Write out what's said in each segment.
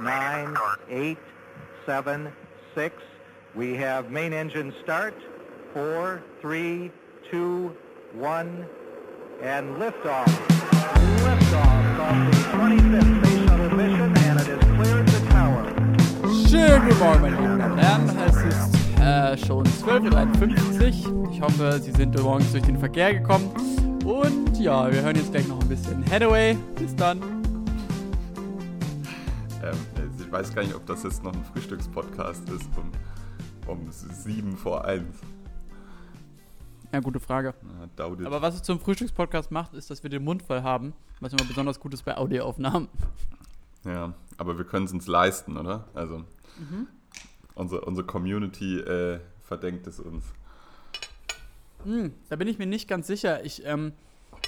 nine, eight, seven, six. We have main engine start. Four, three, two, one, and liftoff. Liftoff of the 25th Space Shuttle mission, and it has cleared the tower. Schönen guten Morgen, meine Damen und Herren. Es ist äh, schon 12.53 Uhr. Ich hoffe, Sie sind morgens durch den Verkehr gekommen. Und ja, wir hören jetzt gleich noch ein bisschen Hathaway. Bis dann. Weiß gar nicht, ob das jetzt noch ein Frühstückspodcast ist um, um sieben vor eins. Ja, gute Frage. It. Aber was es zum Frühstückspodcast macht, ist, dass wir den Mund voll haben, was immer besonders gut ist bei Audioaufnahmen. Ja, aber wir können es uns leisten, oder? Also, Mhm. unsere, unsere Community äh, verdenkt es uns. Hm, da bin ich mir nicht ganz sicher. Ich, ähm,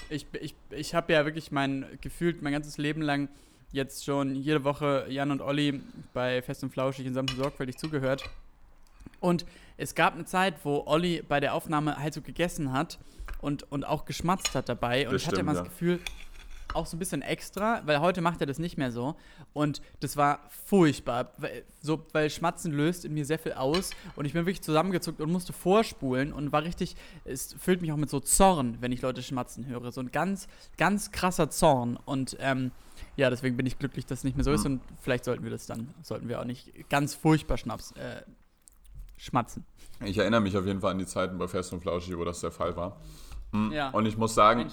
ich, ich, ich habe ja wirklich mein gefühlt mein ganzes Leben lang jetzt schon jede Woche Jan und Olli bei Fest und Flauschig in Samt und sorgfältig zugehört. Und es gab eine Zeit, wo Olli bei der Aufnahme halt so gegessen hat und, und auch geschmatzt hat dabei. Und Das ich hatte immer ja. das Gefühl, auch so ein bisschen extra, weil heute macht er das nicht mehr so. Und das war furchtbar. Weil, so, weil Schmatzen löst in mir sehr viel aus. Und ich bin wirklich zusammengezuckt und musste vorspulen und war richtig, es füllt mich auch mit so Zorn, wenn ich Leute schmatzen höre. So ein ganz, ganz krasser Zorn. Und ähm, ja, deswegen bin ich glücklich, dass es nicht mehr so ist. Mhm. Und vielleicht sollten wir das dann, sollten wir auch nicht ganz furchtbar schnaps, äh, schmatzen. Ich erinnere mich auf jeden Fall an die Zeiten bei Fest und Flauschig, wo das der Fall war. Mm, Ja. Und ich muss sagen,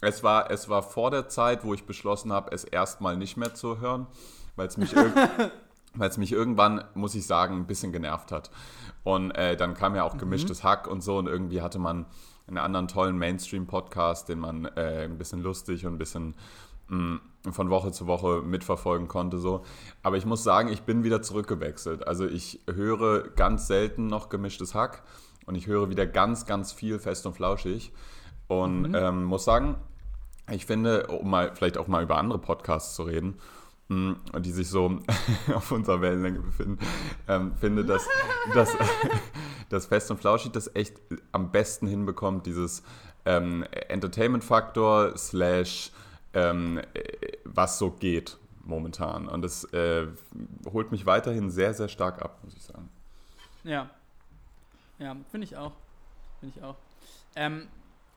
es war, es war vor der Zeit, wo ich beschlossen habe, es erstmal nicht mehr zu hören, weil es mich, irg weil es mich irgendwann, muss ich sagen, ein bisschen genervt hat. Und äh, dann kam ja auch gemischtes Hack und so und irgendwie hatte man einen anderen tollen Mainstream-Podcast, den man äh, ein bisschen lustig und ein bisschen von Woche zu Woche mitverfolgen konnte. So. Aber ich muss sagen, ich bin wieder zurückgewechselt. Also ich höre ganz selten noch gemischtes Hack und ich höre wieder ganz, ganz viel fest und flauschig. Und ähm, muss sagen, ich finde, um mal vielleicht auch mal über andere Podcasts zu reden, mh, die sich so auf unserer Wellenlänge befinden, ähm, finde, dass, dass, dass Fest und Flauschig das echt am besten hinbekommt, dieses ähm, Entertainment-Faktor slash ähm, äh, was so geht momentan. Und das äh, holt mich weiterhin sehr, sehr stark ab, muss ich sagen. Ja. Ja, finde ich auch. Finde ich auch. Ähm,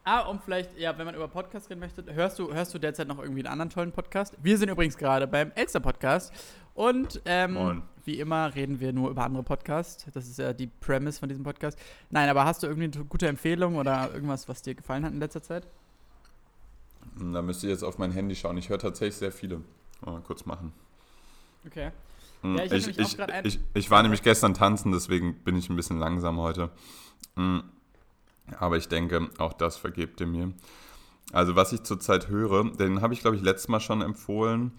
ah, um vielleicht, ja, wenn man über Podcasts reden möchte, hörst du, hörst du derzeit noch irgendwie einen anderen tollen Podcast? Wir sind übrigens gerade beim Elster Podcast und ähm, wie immer reden wir nur über andere Podcasts. Das ist ja die Premise von diesem Podcast. Nein, aber hast du irgendwie eine gute Empfehlung oder irgendwas, was dir gefallen hat in letzter Zeit? Da müsst ihr jetzt auf mein Handy schauen. Ich höre tatsächlich sehr viele. Mal kurz machen. Okay. Mm, Ja, ich ich, ich, ich, ich war nämlich gestern tanzen, deswegen bin ich ein bisschen langsam heute. Mm, Aber ich denke, auch das vergebt ihr mir. Also, was ich zurzeit höre, den habe ich, glaube ich, letztes Mal schon empfohlen.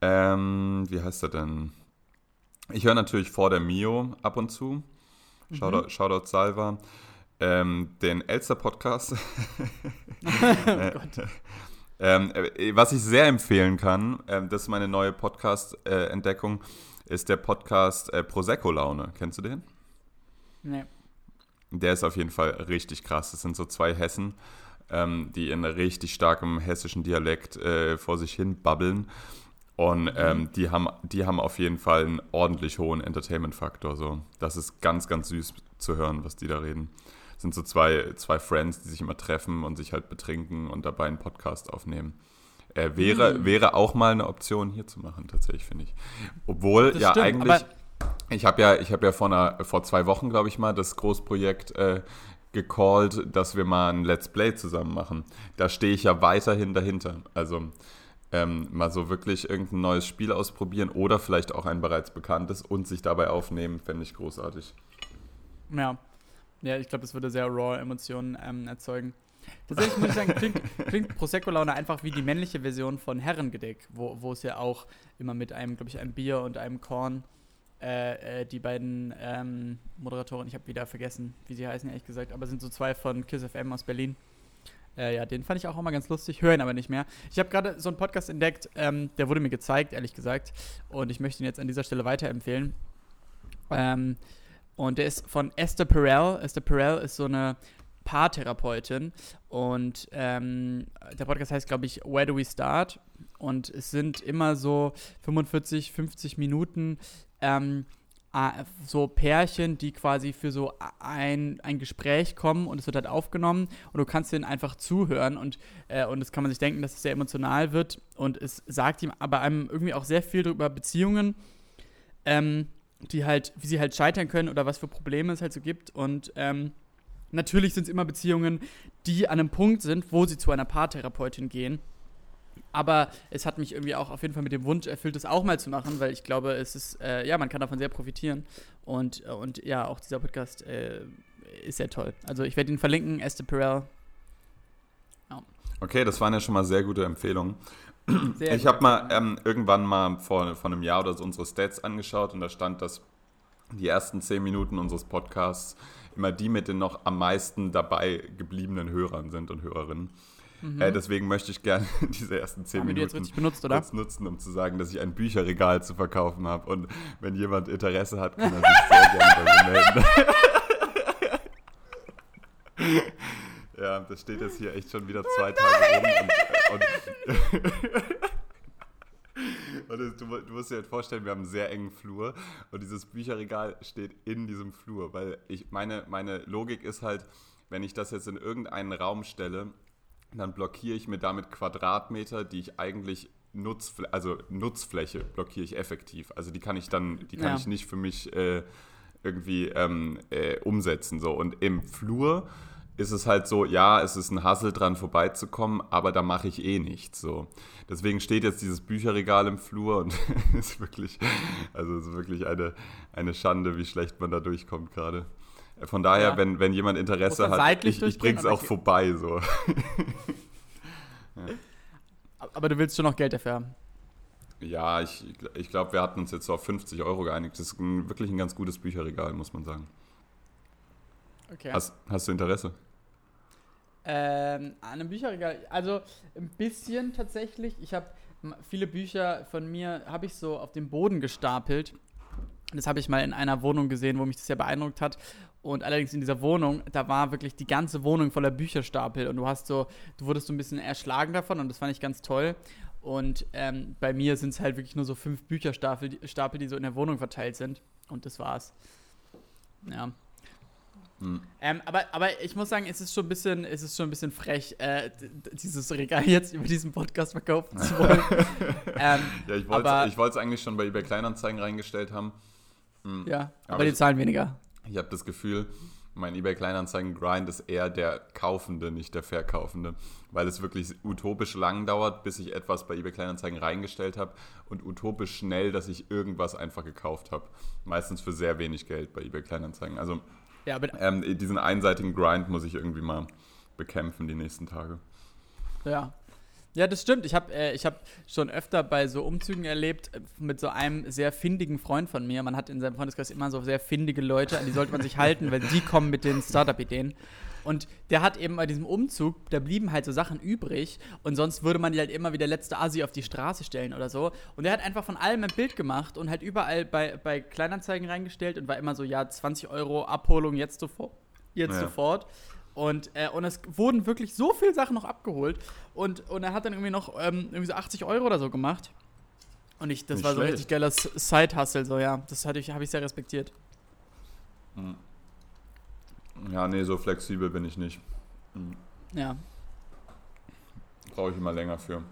Ähm, wie heißt er denn? Ich höre natürlich vor der Mio ab und zu. Shoutout, Shoutout Salva. Ähm, den Elster-Podcast. Äh, ähm, äh, was ich sehr empfehlen kann, ähm, das ist meine neue Podcast-Entdeckung, ist der Podcast äh, Prosecco Laune. Kennst du den? Nee. Der ist auf jeden Fall richtig krass. Das sind so zwei Hessen, ähm, die in richtig starkem hessischen Dialekt äh, vor sich hin babbeln. Und ähm, die, haben, die haben auf jeden Fall einen ordentlich hohen Entertainment-Faktor. So. Das ist ganz, ganz süß zu hören, was die da reden. Sind so zwei, zwei Friends, die sich immer treffen und sich halt betrinken und dabei einen Podcast aufnehmen. Äh, wäre, wäre auch mal eine Option hier zu machen, tatsächlich, finde ich. Obwohl, Das ja, stimmt, eigentlich. Ich habe ja, ich hab ja vor, einer, vor zwei Wochen, glaube ich mal, das Großprojekt äh, gecallt, dass wir mal ein Let's Play zusammen machen. Da stehe ich ja weiterhin dahinter. Also ähm, mal so wirklich irgendein neues Spiel ausprobieren oder vielleicht auch ein bereits bekanntes und sich dabei aufnehmen, fände ich großartig. Ja. Ja, ich glaube, das würde sehr raw Emotionen ähm, erzeugen. Tatsächlich muss ich sagen, klingt, klingt Prosecco-Laune einfach wie die männliche Version von Herrengedeck, wo, es ja auch immer mit einem, glaube ich, einem Bier und einem Korn äh, äh, die beiden ähm, Moderatoren, ich habe wieder vergessen, wie sie heißen, ehrlich gesagt, aber sind so zwei von Kiss FM aus Berlin. Äh, ja, den fand ich auch immer ganz lustig, höre ihn aber nicht mehr. Ich habe gerade so einen Podcast entdeckt, ähm, der wurde mir gezeigt, ehrlich gesagt, und ich möchte ihn jetzt an dieser Stelle weiterempfehlen. Ähm, und der ist von Esther Perel. Esther Perel ist so eine Paartherapeutin. Und ähm, der Podcast heißt, glaube ich, Where Do We Start? Und es sind immer so 45, 50 Minuten. Ähm, so Pärchen, die quasi für so ein, ein Gespräch kommen und es wird halt aufgenommen und du kannst denen einfach zuhören und, äh, und das kann man sich denken, dass es sehr emotional wird und es sagt ihm aber einem irgendwie auch sehr viel über Beziehungen, ähm, die halt, wie sie halt scheitern können oder was für Probleme es halt so gibt und ähm, natürlich sind es immer Beziehungen, die an einem Punkt sind, wo sie zu einer Paartherapeutin gehen aber es hat mich irgendwie auch auf jeden Fall mit dem Wunsch erfüllt, das auch mal zu machen, weil ich glaube, es ist, äh, ja, man kann davon sehr profitieren. Und, äh, und ja, auch dieser Podcast äh, ist sehr toll. Also ich werde ihn verlinken, Esther Perel. Ja. Okay, das waren ja schon mal sehr gute Empfehlungen. Sehr ich habe mal ähm, irgendwann mal vor, vor einem Jahr oder so unsere Stats angeschaut und da stand, dass die ersten zehn Minuten unseres Podcasts immer die mit den noch am meisten dabei gebliebenen Hörern sind und Hörerinnen. Mhm. Äh, deswegen möchte ich gerne diese ersten zehn Haben Minuten benutzt, kurz nutzen, um zu sagen, dass ich ein Bücherregal zu verkaufen habe. Und wenn jemand Interesse hat, kann er sich sehr gerne bei mir melden. ja, das steht jetzt hier echt schon wieder zwei Tage rum. Und, und, und du, du, musst dir halt vorstellen, wir haben einen sehr engen Flur und dieses Bücherregal steht in diesem Flur, weil ich meine, meine Logik ist halt, wenn ich das jetzt in irgendeinen Raum stelle dann blockiere ich mir damit Quadratmeter, die ich eigentlich Nutzfläche, also Nutzfläche blockiere ich effektiv. Also die kann ich dann, die kann ja. ich nicht für mich äh, irgendwie ähm, äh, umsetzen. So. Und im Flur ist es halt so, ja, es ist ein Hassel dran vorbeizukommen, aber da mache ich eh nichts. So. Deswegen steht jetzt dieses Bücherregal im Flur und ist wirklich, also ist wirklich eine, eine Schande, wie schlecht man da durchkommt gerade. Von daher, ja. wenn, wenn jemand Interesse hat, ich, ich bring's auch vorbei. So. ja. Aber du willst schon noch Geld dafür haben? Ja, ich, ich glaube, wir hatten uns jetzt so auf 50 Euro geeinigt. Das ist ein, wirklich ein ganz gutes Bücherregal, muss man sagen. Okay. Hast, hast du Interesse? Ähm, an einem Bücherregal, also ein bisschen tatsächlich. Ich habe viele Bücher von mir, habe ich so auf dem Boden gestapelt. Das habe ich mal in einer Wohnung gesehen, wo mich das sehr beeindruckt hat. Und allerdings in dieser Wohnung, da war wirklich die ganze Wohnung voller Bücherstapel und du hast so, du wurdest so ein bisschen erschlagen davon und das fand ich ganz toll. Und ähm, bei mir sind es halt wirklich nur so fünf Bücherstapel, Stapel, die so in der Wohnung verteilt sind. Und das war's. Ja. Hm. Ähm, aber, aber ich muss sagen, es ist schon ein bisschen, es ist schon ein bisschen frech, äh, dieses Regal jetzt über diesen Podcast verkaufen zu wollen. ähm, ja, ich wollte es eigentlich schon bei eBay Kleinanzeigen reingestellt haben. Hm. Ja, aber, aber die zahlen weniger. Ich habe das Gefühl, mein eBay Kleinanzeigen Grind ist eher der Kaufende, nicht der Verkaufende, weil es wirklich utopisch lang dauert, bis ich etwas bei eBay Kleinanzeigen reingestellt habe und utopisch schnell, dass ich irgendwas einfach gekauft habe. Meistens für sehr wenig Geld bei eBay Kleinanzeigen. Also ja, ähm, diesen einseitigen Grind muss ich irgendwie mal bekämpfen die nächsten Tage. Ja, ja, das stimmt. Ich habe äh, hab schon öfter bei so Umzügen erlebt äh, mit so einem sehr findigen Freund von mir. Man hat in seinem Freundeskreis immer so sehr findige Leute, an die sollte man sich halten, weil die kommen mit den Startup-Ideen. Und der hat eben bei diesem Umzug, da blieben halt so Sachen übrig und sonst würde man die halt immer wie der letzte Asi auf die Straße stellen oder so. Und der hat einfach von allem ein Bild gemacht und halt überall bei, bei Kleinanzeigen reingestellt und war immer so, ja, 20 Euro Abholung jetzt sofort. Jetzt ja. sofort. Und, äh, und es wurden wirklich so viele Sachen noch abgeholt. Und, und er hat dann irgendwie noch ähm, irgendwie so 80 Euro oder so gemacht. Und ich, das Nicht war so ein richtig geiler Side-Hustle, so ja. Das habe ich, hab ich sehr respektiert. Hm. Ja, nee, so flexibel bin ich nicht. Hm. Ja. Brauche ich immer länger für.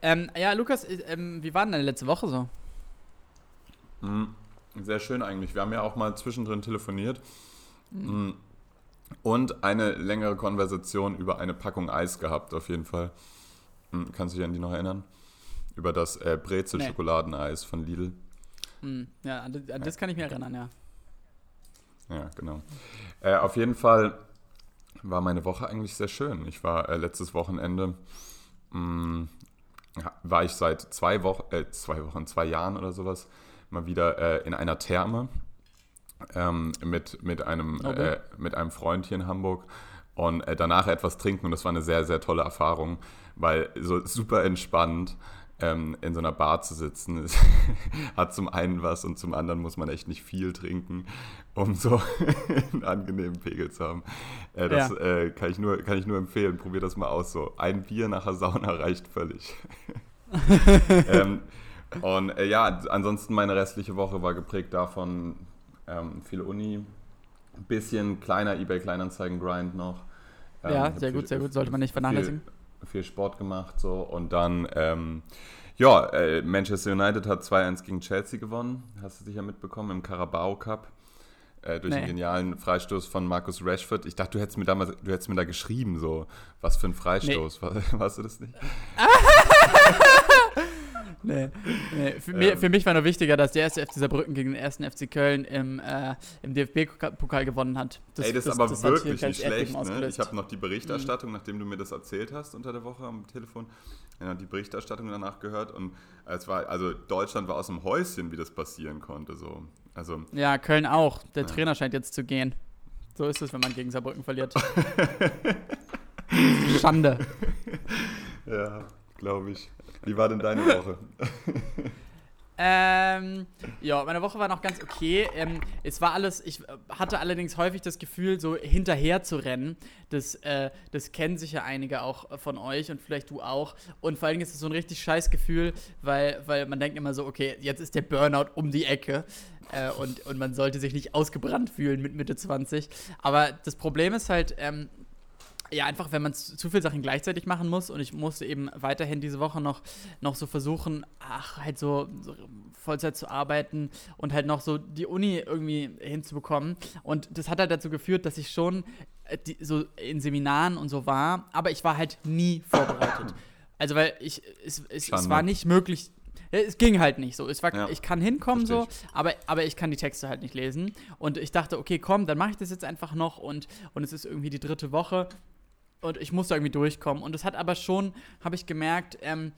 Ähm, ja, Lukas, äh, ähm, wie war denn deine letzte Woche so? Hm. Sehr schön eigentlich. Wir haben ja auch mal zwischendrin telefoniert. Mhm. Und eine längere Konversation über eine Packung Eis gehabt, auf jeden Fall. Hm, kannst du dich an die noch erinnern? Über das äh, Brezel-Schokoladeneis von Lidl. Hm, ja, an das kann ich mir erinnern, ja. Ja, genau. Äh, auf jeden Fall war meine Woche eigentlich sehr schön. Ich war äh, letztes Wochenende, mh, hm, war ich seit zwei Wochen, äh, zwei Wochen, zwei Jahren oder sowas, mal wieder äh, in einer Therme ähm, mit, mit, einem, okay. äh, mit einem Freund hier in Hamburg und äh, danach etwas trinken und das war eine sehr, sehr tolle Erfahrung, weil so super entspannt. ähm, in so einer Bar zu sitzen, hat zum einen was und zum anderen muss man echt nicht viel trinken, um so einen angenehmen Pegel zu haben. Äh, das Ja. äh, kann, ich nur, kann ich nur empfehlen. Probier das mal aus. So ein Bier nach der Sauna reicht völlig. ähm, und äh, ja, ansonsten meine restliche Woche war geprägt davon, ähm, viel Uni, ein bisschen kleiner eBay Kleinanzeigen-Grind noch. Ähm, Ja, sehr viel- gut, sehr gut. Sollte man nicht vernachlässigen. Viel, viel Sport gemacht so und dann, ähm, ja, äh, Manchester United hat 2-1 gegen Chelsea gewonnen. Hast du sicher mitbekommen im Carabao Cup. Äh, durch Nee. einen genialen Freistoß von Markus Rashford. Ich dachte, du hättest mir damals, du hättest mir da geschrieben, so, was für ein Freistoß. War, warst du das nicht? Nee, nee. Für, mir, Ähm. für mich war nur wichtiger, dass der erste FC Saarbrücken gegen den ersten FC Köln im, äh, im DFB-Pokal gewonnen hat. Ey, das, ist aber das wirklich nicht schlecht. Ne? Ich habe noch die Berichterstattung, nachdem du mir das erzählt hast unter der Woche am Telefon, ja, die Berichterstattung danach gehört und es war, also Deutschland war aus dem Häuschen, wie das passieren konnte. So. Also Ja, Köln auch. Der Ja. Trainer scheint jetzt zu gehen. So ist es, wenn man gegen Saarbrücken verliert. Schande. Ja, glaube ich. Wie war denn deine Woche? Ähm, ja, meine Woche war noch ganz okay. Ähm, es war alles, ich äh, hatte allerdings häufig das Gefühl, so hinterher zu rennen. Das, äh, das kennen sicher einige auch äh, von euch und vielleicht du auch. Und vor allen Dingen ist es so ein richtig scheiß Gefühl, weil, weil man denkt immer so, okay, jetzt ist der Burnout um die Ecke. Äh, und, und man sollte sich nicht ausgebrannt fühlen mit Mitte 20. Aber das Problem ist halt, ähm, ja, einfach, wenn man zu viele Sachen gleichzeitig machen muss und ich musste eben weiterhin diese Woche noch, noch so versuchen, ach, halt so, so Vollzeit zu arbeiten und halt noch so die Uni irgendwie hinzubekommen. Und das hat halt dazu geführt, dass ich schon äh, die, so in Seminaren und so war, aber ich war halt nie vorbereitet. Also, weil ich, es, es, es war nicht möglich. Ja, Es ging halt nicht so. Es war, Ja, ich kann hinkommen so, aber, aber ich kann die Texte halt nicht lesen. Und ich dachte, okay, komm, dann mache ich das jetzt einfach noch und, und es ist irgendwie die dritte Woche und ich musste irgendwie durchkommen. Und es hat aber schon, habe ich gemerkt, ähm,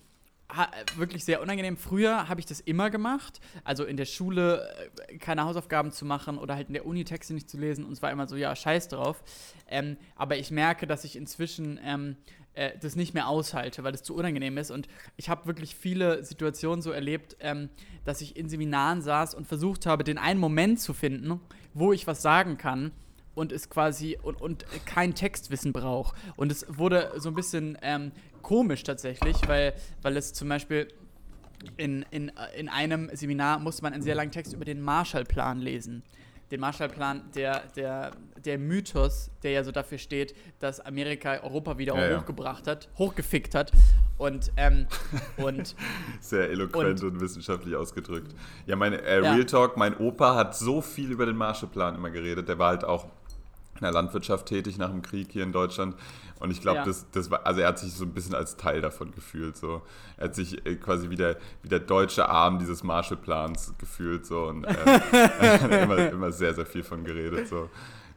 wirklich sehr unangenehm. Früher habe ich das immer gemacht, also in der Schule äh, keine Hausaufgaben zu machen oder halt in der Uni Texte nicht zu lesen und es war immer so, ja, scheiß drauf. Ähm, aber ich merke, dass ich inzwischen ähm, äh, das nicht mehr aushalte, weil das zu unangenehm ist. Und ich habe wirklich viele Situationen so erlebt, ähm, dass ich in Seminaren saß und versucht habe, den einen Moment zu finden, wo ich was sagen kann und es quasi und, und kein Textwissen braucht. Und es wurde so ein bisschen ähm, komisch tatsächlich, weil, weil es zum Beispiel in, in, in einem Seminar musste man einen sehr langen Text über den Marshallplan lesen. Den Marshallplan, der, der, der Mythos, der ja so dafür steht, dass Amerika Europa wieder Ja, ja. hochgebracht hat, hochgefickt hat. Und, ähm, und Sehr eloquent und, wissenschaftlich ausgedrückt. Ja, mein äh, Ja. Real Talk, mein Opa hat so viel über den Marshallplan immer geredet. Der war halt auch in der Landwirtschaft tätig nach dem Krieg hier in Deutschland. Und ich glaube, Ja. das, das war, also er hat sich so ein bisschen als Teil davon gefühlt. So. Er hat sich äh, quasi wie der, wie der deutsche Arm dieses Marshallplans gefühlt. So. Und äh, er hat immer, immer sehr, sehr viel von geredet. So.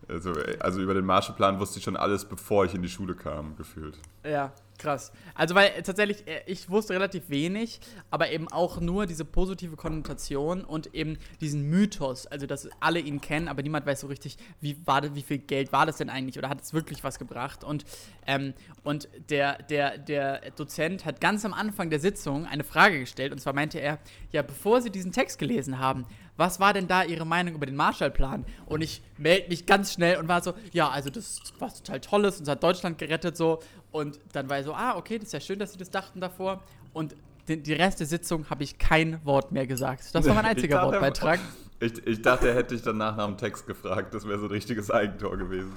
Also, äh, also über den Marshallplan wusste ich schon alles, bevor ich in die Schule kam, gefühlt. Ja, krass. Also, weil äh, tatsächlich, äh, ich wusste relativ wenig, aber eben auch nur diese positive Konnotation und eben diesen Mythos, also dass alle ihn kennen, aber niemand weiß so richtig, wie, war wie viel Geld war das denn eigentlich oder hat es wirklich was gebracht? Und, ähm, und der, der, der Dozent hat ganz am Anfang der Sitzung eine Frage gestellt und zwar meinte er, ja, bevor Sie diesen Text gelesen haben, was war denn da Ihre Meinung über den Marshallplan? Und ich melde mich ganz schnell und war so, ja, also das was total Tolles, uns hat Deutschland gerettet so. Und dann war ich so, ah, okay, das ist ja schön, dass Sie das dachten davor. Und den, die Rest der Sitzung habe ich kein Wort mehr gesagt. Das war mein Ich einziger dachte, Wortbeitrag. Ich, ich dachte, er hätte dich danach nach dem Text gefragt. Das wäre so ein richtiges Eigentor gewesen.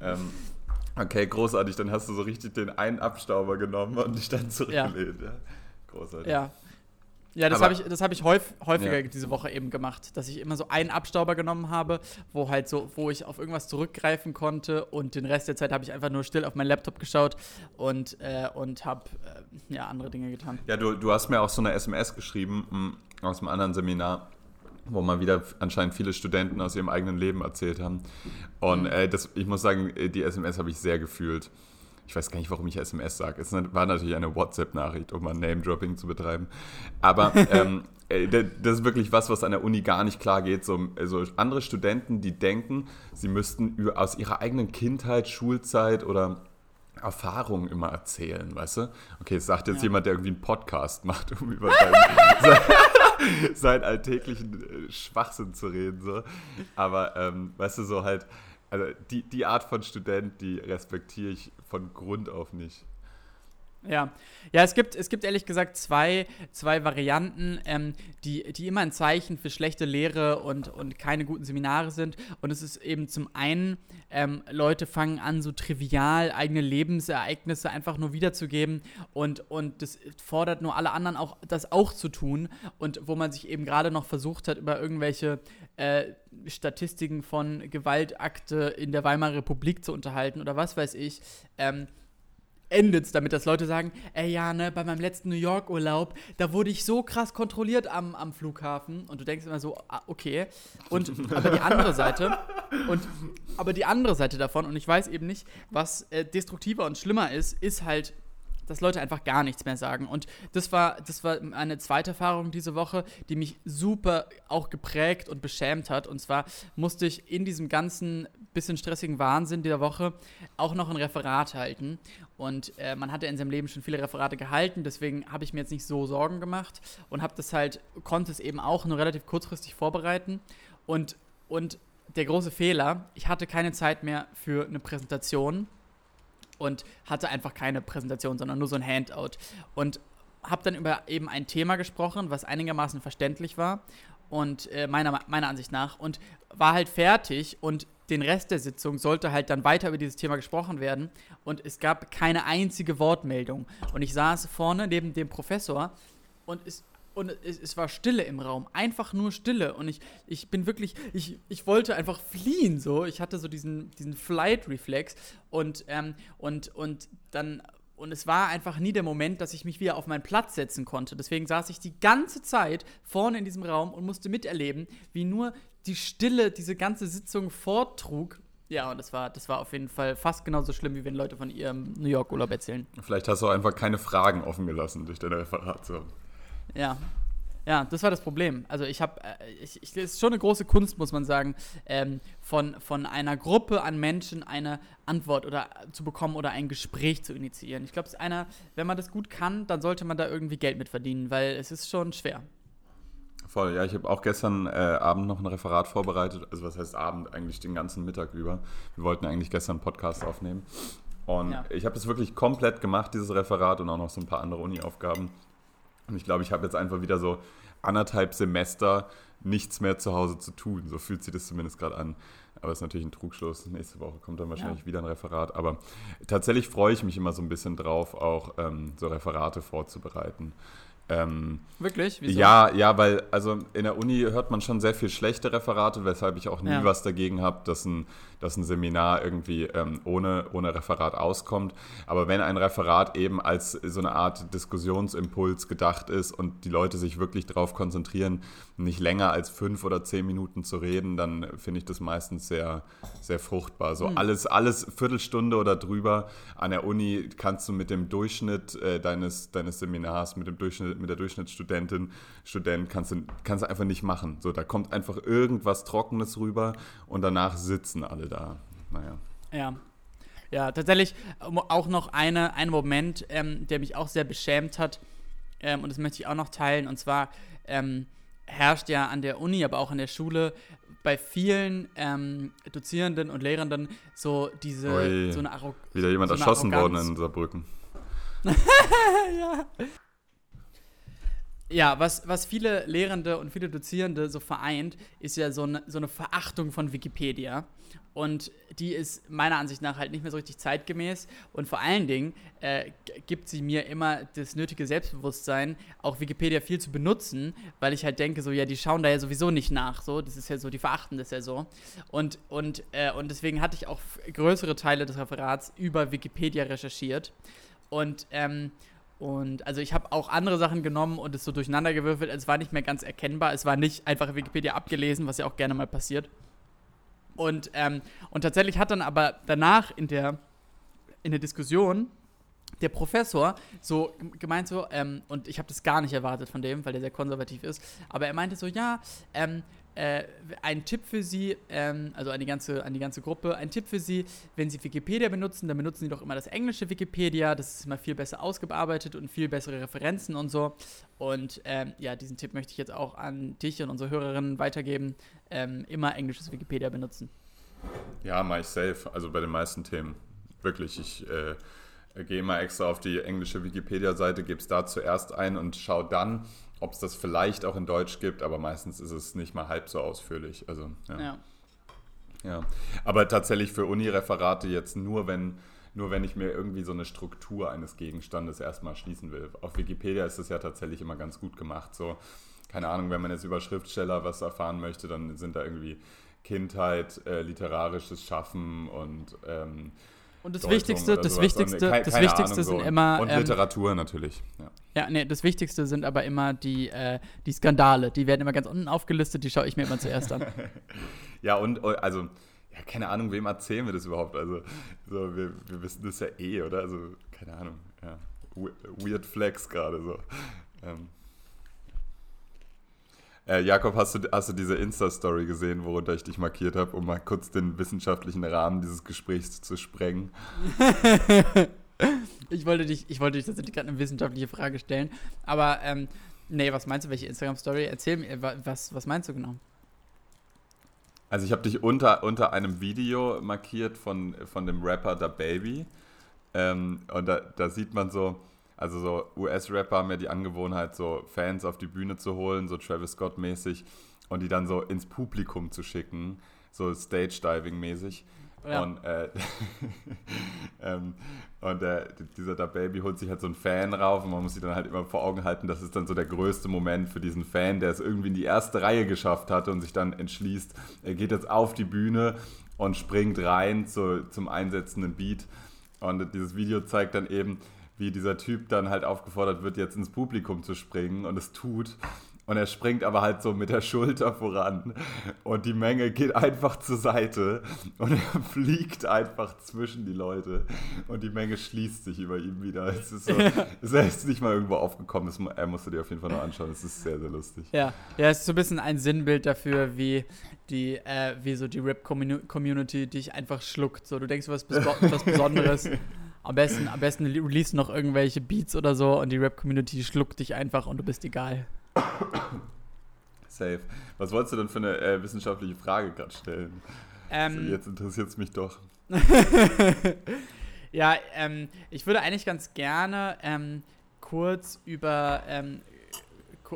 Ähm, okay, großartig. Dann hast du so richtig den einen Abstauber genommen und dich dann zurückgelehnt. Ja. Großartig. Ja. Ja, das habe ich, das hab ich häuf, häufiger Ja. diese Woche eben gemacht, dass ich immer so einen Abstauber genommen habe, wo halt so, wo ich auf irgendwas zurückgreifen konnte und den Rest der Zeit habe ich einfach nur still auf meinen Laptop geschaut und, äh, und habe äh, ja, andere Dinge getan. Ja, du, du hast mir auch so eine SMS geschrieben mh, aus einem anderen Seminar, wo mal wieder anscheinend viele Studenten aus ihrem eigenen Leben erzählt haben. Und äh, das, ich muss sagen, äh, die SMS habe ich sehr gefühlt. Ich weiß gar nicht, warum ich SMS sage. Es war natürlich eine WhatsApp-Nachricht, um mal Name-Dropping zu betreiben. Aber ähm, äh, das ist wirklich was, was an der Uni gar nicht klar geht. So, also andere Studenten, die denken, sie müssten aus ihrer eigenen Kindheit, Schulzeit oder Erfahrungen immer erzählen, weißt du? Okay, es sagt jetzt ja. jemand, der irgendwie einen Podcast macht, um über seinen, seinen alltäglichen äh, Schwachsinn zu reden. So. Aber ähm, weißt du, so halt, also die, die Art von Student, die respektiere ich von Grund auf nicht. Ja, ja es, gibt, es gibt ehrlich gesagt zwei, zwei Varianten, ähm, die, die immer ein Zeichen für schlechte Lehre und, und keine guten Seminare sind. Und es ist eben zum einen, ähm, Leute fangen an, so trivial eigene Lebensereignisse einfach nur wiederzugeben und, und das fordert nur alle anderen auch, das auch zu tun. Und wo man sich eben gerade noch versucht hat, über irgendwelche äh, Statistiken von Gewaltakte in der Weimarer Republik zu unterhalten oder was weiß ich. Ähm, endet es damit, dass Leute sagen, ey ja, ne, bei meinem letzten New York Urlaub, da wurde ich so krass kontrolliert am, am Flughafen und du denkst immer so, ah, okay. Und aber die andere Seite und aber die andere Seite davon und ich weiß eben nicht, was äh, destruktiver und schlimmer ist, ist halt dass Leute einfach gar nichts mehr sagen. Und das war, das war eine zweite Erfahrung diese Woche, die mich super auch geprägt und beschämt hat. Und zwar musste ich in diesem ganzen bisschen stressigen Wahnsinn dieser Woche auch noch ein Referat halten. Und äh, man hatte in seinem Leben schon viele Referate gehalten, deswegen habe ich mir jetzt nicht so Sorgen gemacht und habe das halt, konnte es eben auch nur relativ kurzfristig vorbereiten. Und, und der große Fehler, ich hatte keine Zeit mehr für eine Präsentation und hatte einfach keine Präsentation, sondern nur so ein Handout. Und habe dann über eben ein Thema gesprochen, was einigermaßen verständlich war und äh, meiner, meiner Ansicht nach und war halt fertig und den Rest der Sitzung sollte halt dann weiter über dieses Thema gesprochen werden und es gab keine einzige Wortmeldung. Und ich saß vorne neben dem Professor und es, und es, es, war Stille im Raum, einfach nur Stille. Und ich, ich bin wirklich, ich, ich wollte einfach fliehen so. Ich hatte so diesen, diesen Flight-Reflex und, ähm, und, und dann und es war einfach nie der Moment, dass ich mich wieder auf meinen Platz setzen konnte. Deswegen saß ich die ganze Zeit vorne in diesem Raum und musste miterleben, wie nur die Stille diese ganze Sitzung vortrug. Ja, und das war, das war auf jeden Fall fast genauso schlimm, wie wenn Leute von ihrem New York-Urlaub erzählen. Vielleicht hast du auch einfach keine Fragen offen gelassen durch deine Referate. Ja, ja, das war das Problem. Also ich habe, äh, ich, ich, es ist schon eine große Kunst, muss man sagen, ähm, von, von einer Gruppe an Menschen eine Antwort oder zu bekommen oder ein Gespräch zu initiieren. Ich glaube, es ist einer, wenn man das gut kann, dann sollte man da irgendwie Geld mit verdienen, weil es ist schon schwer. Voll, ja, ich habe auch gestern äh, Abend noch ein Referat vorbereitet. Also was heißt Abend? Eigentlich den ganzen Mittag über. Wir wollten eigentlich gestern einen Podcast aufnehmen. Und ja. ich habe das wirklich komplett gemacht, dieses Referat und auch noch so ein paar andere Uni-Aufgaben. Und ich glaube, ich habe jetzt einfach wieder so anderthalb Semester nichts mehr zu Hause zu tun. So fühlt sich das zumindest gerade an. Aber es ist natürlich ein Trugschluss. Nächste Woche kommt dann wahrscheinlich ja. wieder ein Referat. Aber tatsächlich freue ich mich immer so ein bisschen drauf, auch ähm, so Referate vorzubereiten. Ähm, Wirklich? Wieso? Ja, ja, weil also in der Uni hört man schon sehr viel schlechte Referate, weshalb ich auch nie ja. was dagegen habe, dass ein, dass ein Seminar irgendwie ähm, ohne, ohne Referat auskommt. Aber wenn ein Referat eben als so eine Art Diskussionsimpuls gedacht ist und die Leute sich wirklich darauf konzentrieren, nicht länger als fünf oder zehn Minuten zu reden, dann finde ich das meistens sehr, sehr fruchtbar. So mhm. alles, alles Viertelstunde oder drüber an der Uni kannst du mit dem Durchschnitt äh, deines, deines Seminars, mit dem Durchschnitt mit der Durchschnittsstudentin, Student kannst du, kannst du einfach nicht machen. So, da kommt einfach irgendwas Trockenes rüber und danach sitzen alle da. Naja. Ja. Ja, tatsächlich auch noch eine, ein Moment, ähm, der mich auch sehr beschämt hat. Ähm, und das möchte ich auch noch teilen. Und zwar ähm, herrscht ja an der Uni, aber auch an der Schule bei vielen ähm, Dozierenden und Lehrenden so diese Ui, so eine Arroganz. Wieder jemand so erschossen worden in Saarbrücken. ja. Ja, was, was viele Lehrende und viele Dozierende so vereint, ist ja so eine, so eine Verachtung von Wikipedia. Und die ist meiner Ansicht nach halt nicht mehr so richtig zeitgemäß. Und vor allen Dingen äh, gibt sie mir immer das nötige Selbstbewusstsein, auch Wikipedia viel zu benutzen, weil ich halt denke, so, ja, die schauen da ja sowieso nicht nach. So, das ist ja so, die verachten das ja so. Und, und, äh, und deswegen hatte ich auch größere Teile des Referats über Wikipedia recherchiert. Und, ähm, und also ich habe auch andere Sachen genommen und es so durcheinander gewürfelt. Es war nicht mehr ganz erkennbar. Es war nicht einfach Wikipedia abgelesen, was ja auch gerne mal passiert. Und, ähm, und tatsächlich hat dann aber danach in der, in der Diskussion der Professor so gemeint so, ähm, und ich habe das gar nicht erwartet von dem, weil der sehr konservativ ist, aber er meinte so, ja, ähm, äh, ein Tipp für Sie, ähm, also an die, ganze, an die ganze Gruppe, ein Tipp für Sie, wenn Sie Wikipedia benutzen, dann benutzen Sie doch immer das englische Wikipedia, das ist immer viel besser ausgearbeitet und viel bessere Referenzen und so. Und ähm, ja, diesen Tipp möchte ich jetzt auch an dich und unsere Hörerinnen weitergeben, ähm, immer englisches Wikipedia benutzen. Ja, safe, also bei den meisten Themen. Wirklich, ich äh, gehe immer extra auf die englische Wikipedia-Seite, gebe es da zuerst ein und schaue dann, ob es das vielleicht auch in Deutsch gibt, aber meistens ist es nicht mal halb so ausführlich. Also, ja. ja. ja. Aber tatsächlich für Uni-Referate jetzt nur, wenn, nur wenn ich mir irgendwie so eine Struktur eines Gegenstandes erstmal schließen will. Auf Wikipedia ist das ja tatsächlich immer ganz gut gemacht. So, keine Ahnung, wenn man jetzt über Schriftsteller was erfahren möchte, dann sind da irgendwie Kindheit, äh, literarisches Schaffen und ähm, und das Deutung Wichtigste, das Wichtigste, keine, das Wichtigste Ahnung, sind so. immer. Und ähm, Literatur natürlich. Ja. ja, nee, das Wichtigste sind aber immer die, äh, die Skandale. Die werden immer ganz unten aufgelistet, die schaue ich mir immer zuerst an. ja, und oh, also, ja, keine Ahnung, wem erzählen wir das überhaupt? Also, so, wir, wir wissen das ja eh, oder? Also, keine Ahnung, ja. Weird Flex gerade so. Ähm. Äh, Jakob, hast du, hast du diese Insta-Story gesehen, worunter ich dich markiert habe, um mal kurz den wissenschaftlichen Rahmen dieses Gesprächs zu sprengen? ich wollte dich, ich wollte dich tatsächlich gerade eine wissenschaftliche Frage stellen. Aber ähm, nee, was meinst du, welche Instagram-Story? Erzähl mir, was, was meinst du genau? Also ich habe dich unter, unter einem Video markiert von, von dem Rapper Da Baby. Ähm, und da, da sieht man so, also so US-Rapper haben ja die Angewohnheit, so Fans auf die Bühne zu holen, so Travis Scott-mäßig, und die dann so ins Publikum zu schicken, so Stage-Diving-mäßig. Ja. Und, äh, ähm, und der, dieser Da Baby holt sich halt so einen Fan rauf und man muss sich dann halt immer vor Augen halten, das ist dann so der größte Moment für diesen Fan, der es irgendwie in die erste Reihe geschafft hatte und sich dann entschließt, er geht jetzt auf die Bühne und springt rein zu, zum einsetzenden Beat. Und dieses Video zeigt dann eben, wie dieser Typ dann halt aufgefordert wird, jetzt ins Publikum zu springen und es tut. Und er springt aber halt so mit der Schulter voran und die Menge geht einfach zur Seite und er fliegt einfach zwischen die Leute und die Menge schließt sich über ihm wieder. Es ist so, es ist nicht mal irgendwo aufgekommen, er musste dir auf jeden Fall noch anschauen, es ist sehr, sehr lustig. Ja, ja, es ist so ein bisschen ein Sinnbild dafür, wie die, äh, wie so die Rap-Community dich einfach schluckt. So, du denkst, was, was Besonderes am besten, am besten release noch irgendwelche Beats oder so und die Rap-Community schluckt dich einfach und du bist egal. Safe. Was wolltest du denn für eine äh, wissenschaftliche Frage gerade stellen? Ähm, also jetzt interessiert es mich doch. ja, ähm, ich würde eigentlich ganz gerne ähm, kurz über ähm,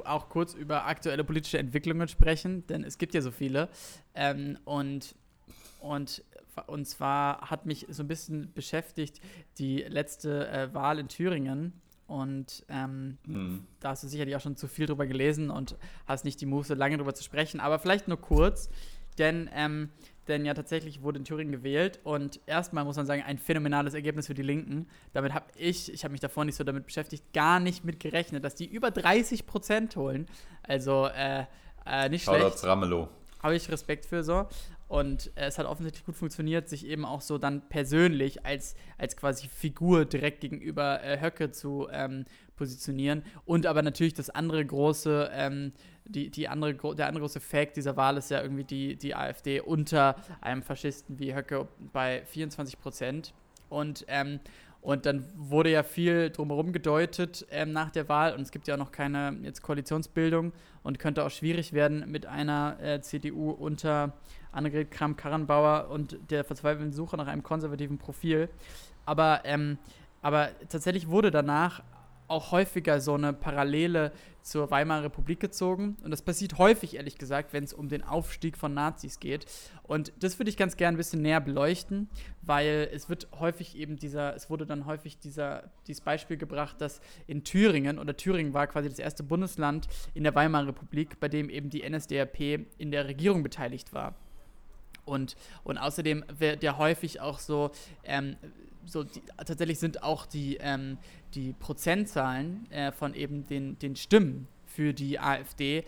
auch kurz über aktuelle politische Entwicklungen sprechen, denn es gibt ja so viele. Ähm, und, und und zwar hat mich so ein bisschen beschäftigt die letzte äh, Wahl in Thüringen. Und ähm, mhm. da hast du sicherlich auch schon zu viel drüber gelesen und hast nicht die Muße, lange drüber zu sprechen. Aber vielleicht nur kurz, denn, ähm, denn ja tatsächlich wurde in Thüringen gewählt. Und erstmal muss man sagen, ein phänomenales Ergebnis für die Linken. Damit habe ich, ich habe mich davor nicht so damit beschäftigt, gar nicht mit gerechnet, dass die über 30 Prozent holen. Also äh, äh, nicht Shoutouts schlecht. Ramelow. Habe ich Respekt für so. Und es hat offensichtlich gut funktioniert, sich eben auch so dann persönlich als, als quasi Figur direkt gegenüber äh, Höcke zu ähm, positionieren. Und aber natürlich das andere große, ähm, die, die andere, der andere große Fact dieser Wahl ist ja irgendwie die, die AfD unter einem Faschisten wie Höcke bei 24 Prozent. Und ähm, und dann wurde ja viel drumherum gedeutet ähm, nach der Wahl und es gibt ja auch noch keine jetzt Koalitionsbildung und könnte auch schwierig werden mit einer äh, CDU unter Annegret Kramp-Karrenbauer und der verzweifelten Suche nach einem konservativen Profil. Aber, ähm, aber tatsächlich wurde danach auch häufiger so eine Parallele zur Weimarer Republik gezogen. Und das passiert häufig, ehrlich gesagt, wenn es um den Aufstieg von Nazis geht. Und das würde ich ganz gerne ein bisschen näher beleuchten, weil es wird häufig eben dieser, es wurde dann häufig dieser, dieses Beispiel gebracht, dass in Thüringen, oder Thüringen war quasi das erste Bundesland in der Weimarer Republik, bei dem eben die NSDAP in der Regierung beteiligt war. Und, und außerdem wird ja häufig auch so, ähm, so die, tatsächlich sind auch die, ähm, die Prozentzahlen äh, von eben den, den Stimmen für die AfD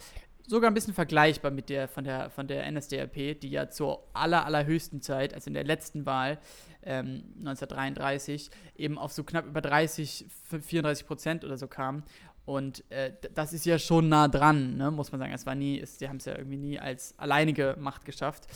sogar ein bisschen vergleichbar mit der von der, von der NSDAP, die ja zur aller, allerhöchsten Zeit, also in der letzten Wahl ähm, 1933, eben auf so knapp über 30, 34 Prozent oder so kam. Und äh, das ist ja schon nah dran, ne, muss man sagen. Es war nie, es, die haben es ja irgendwie nie als alleinige Macht geschafft.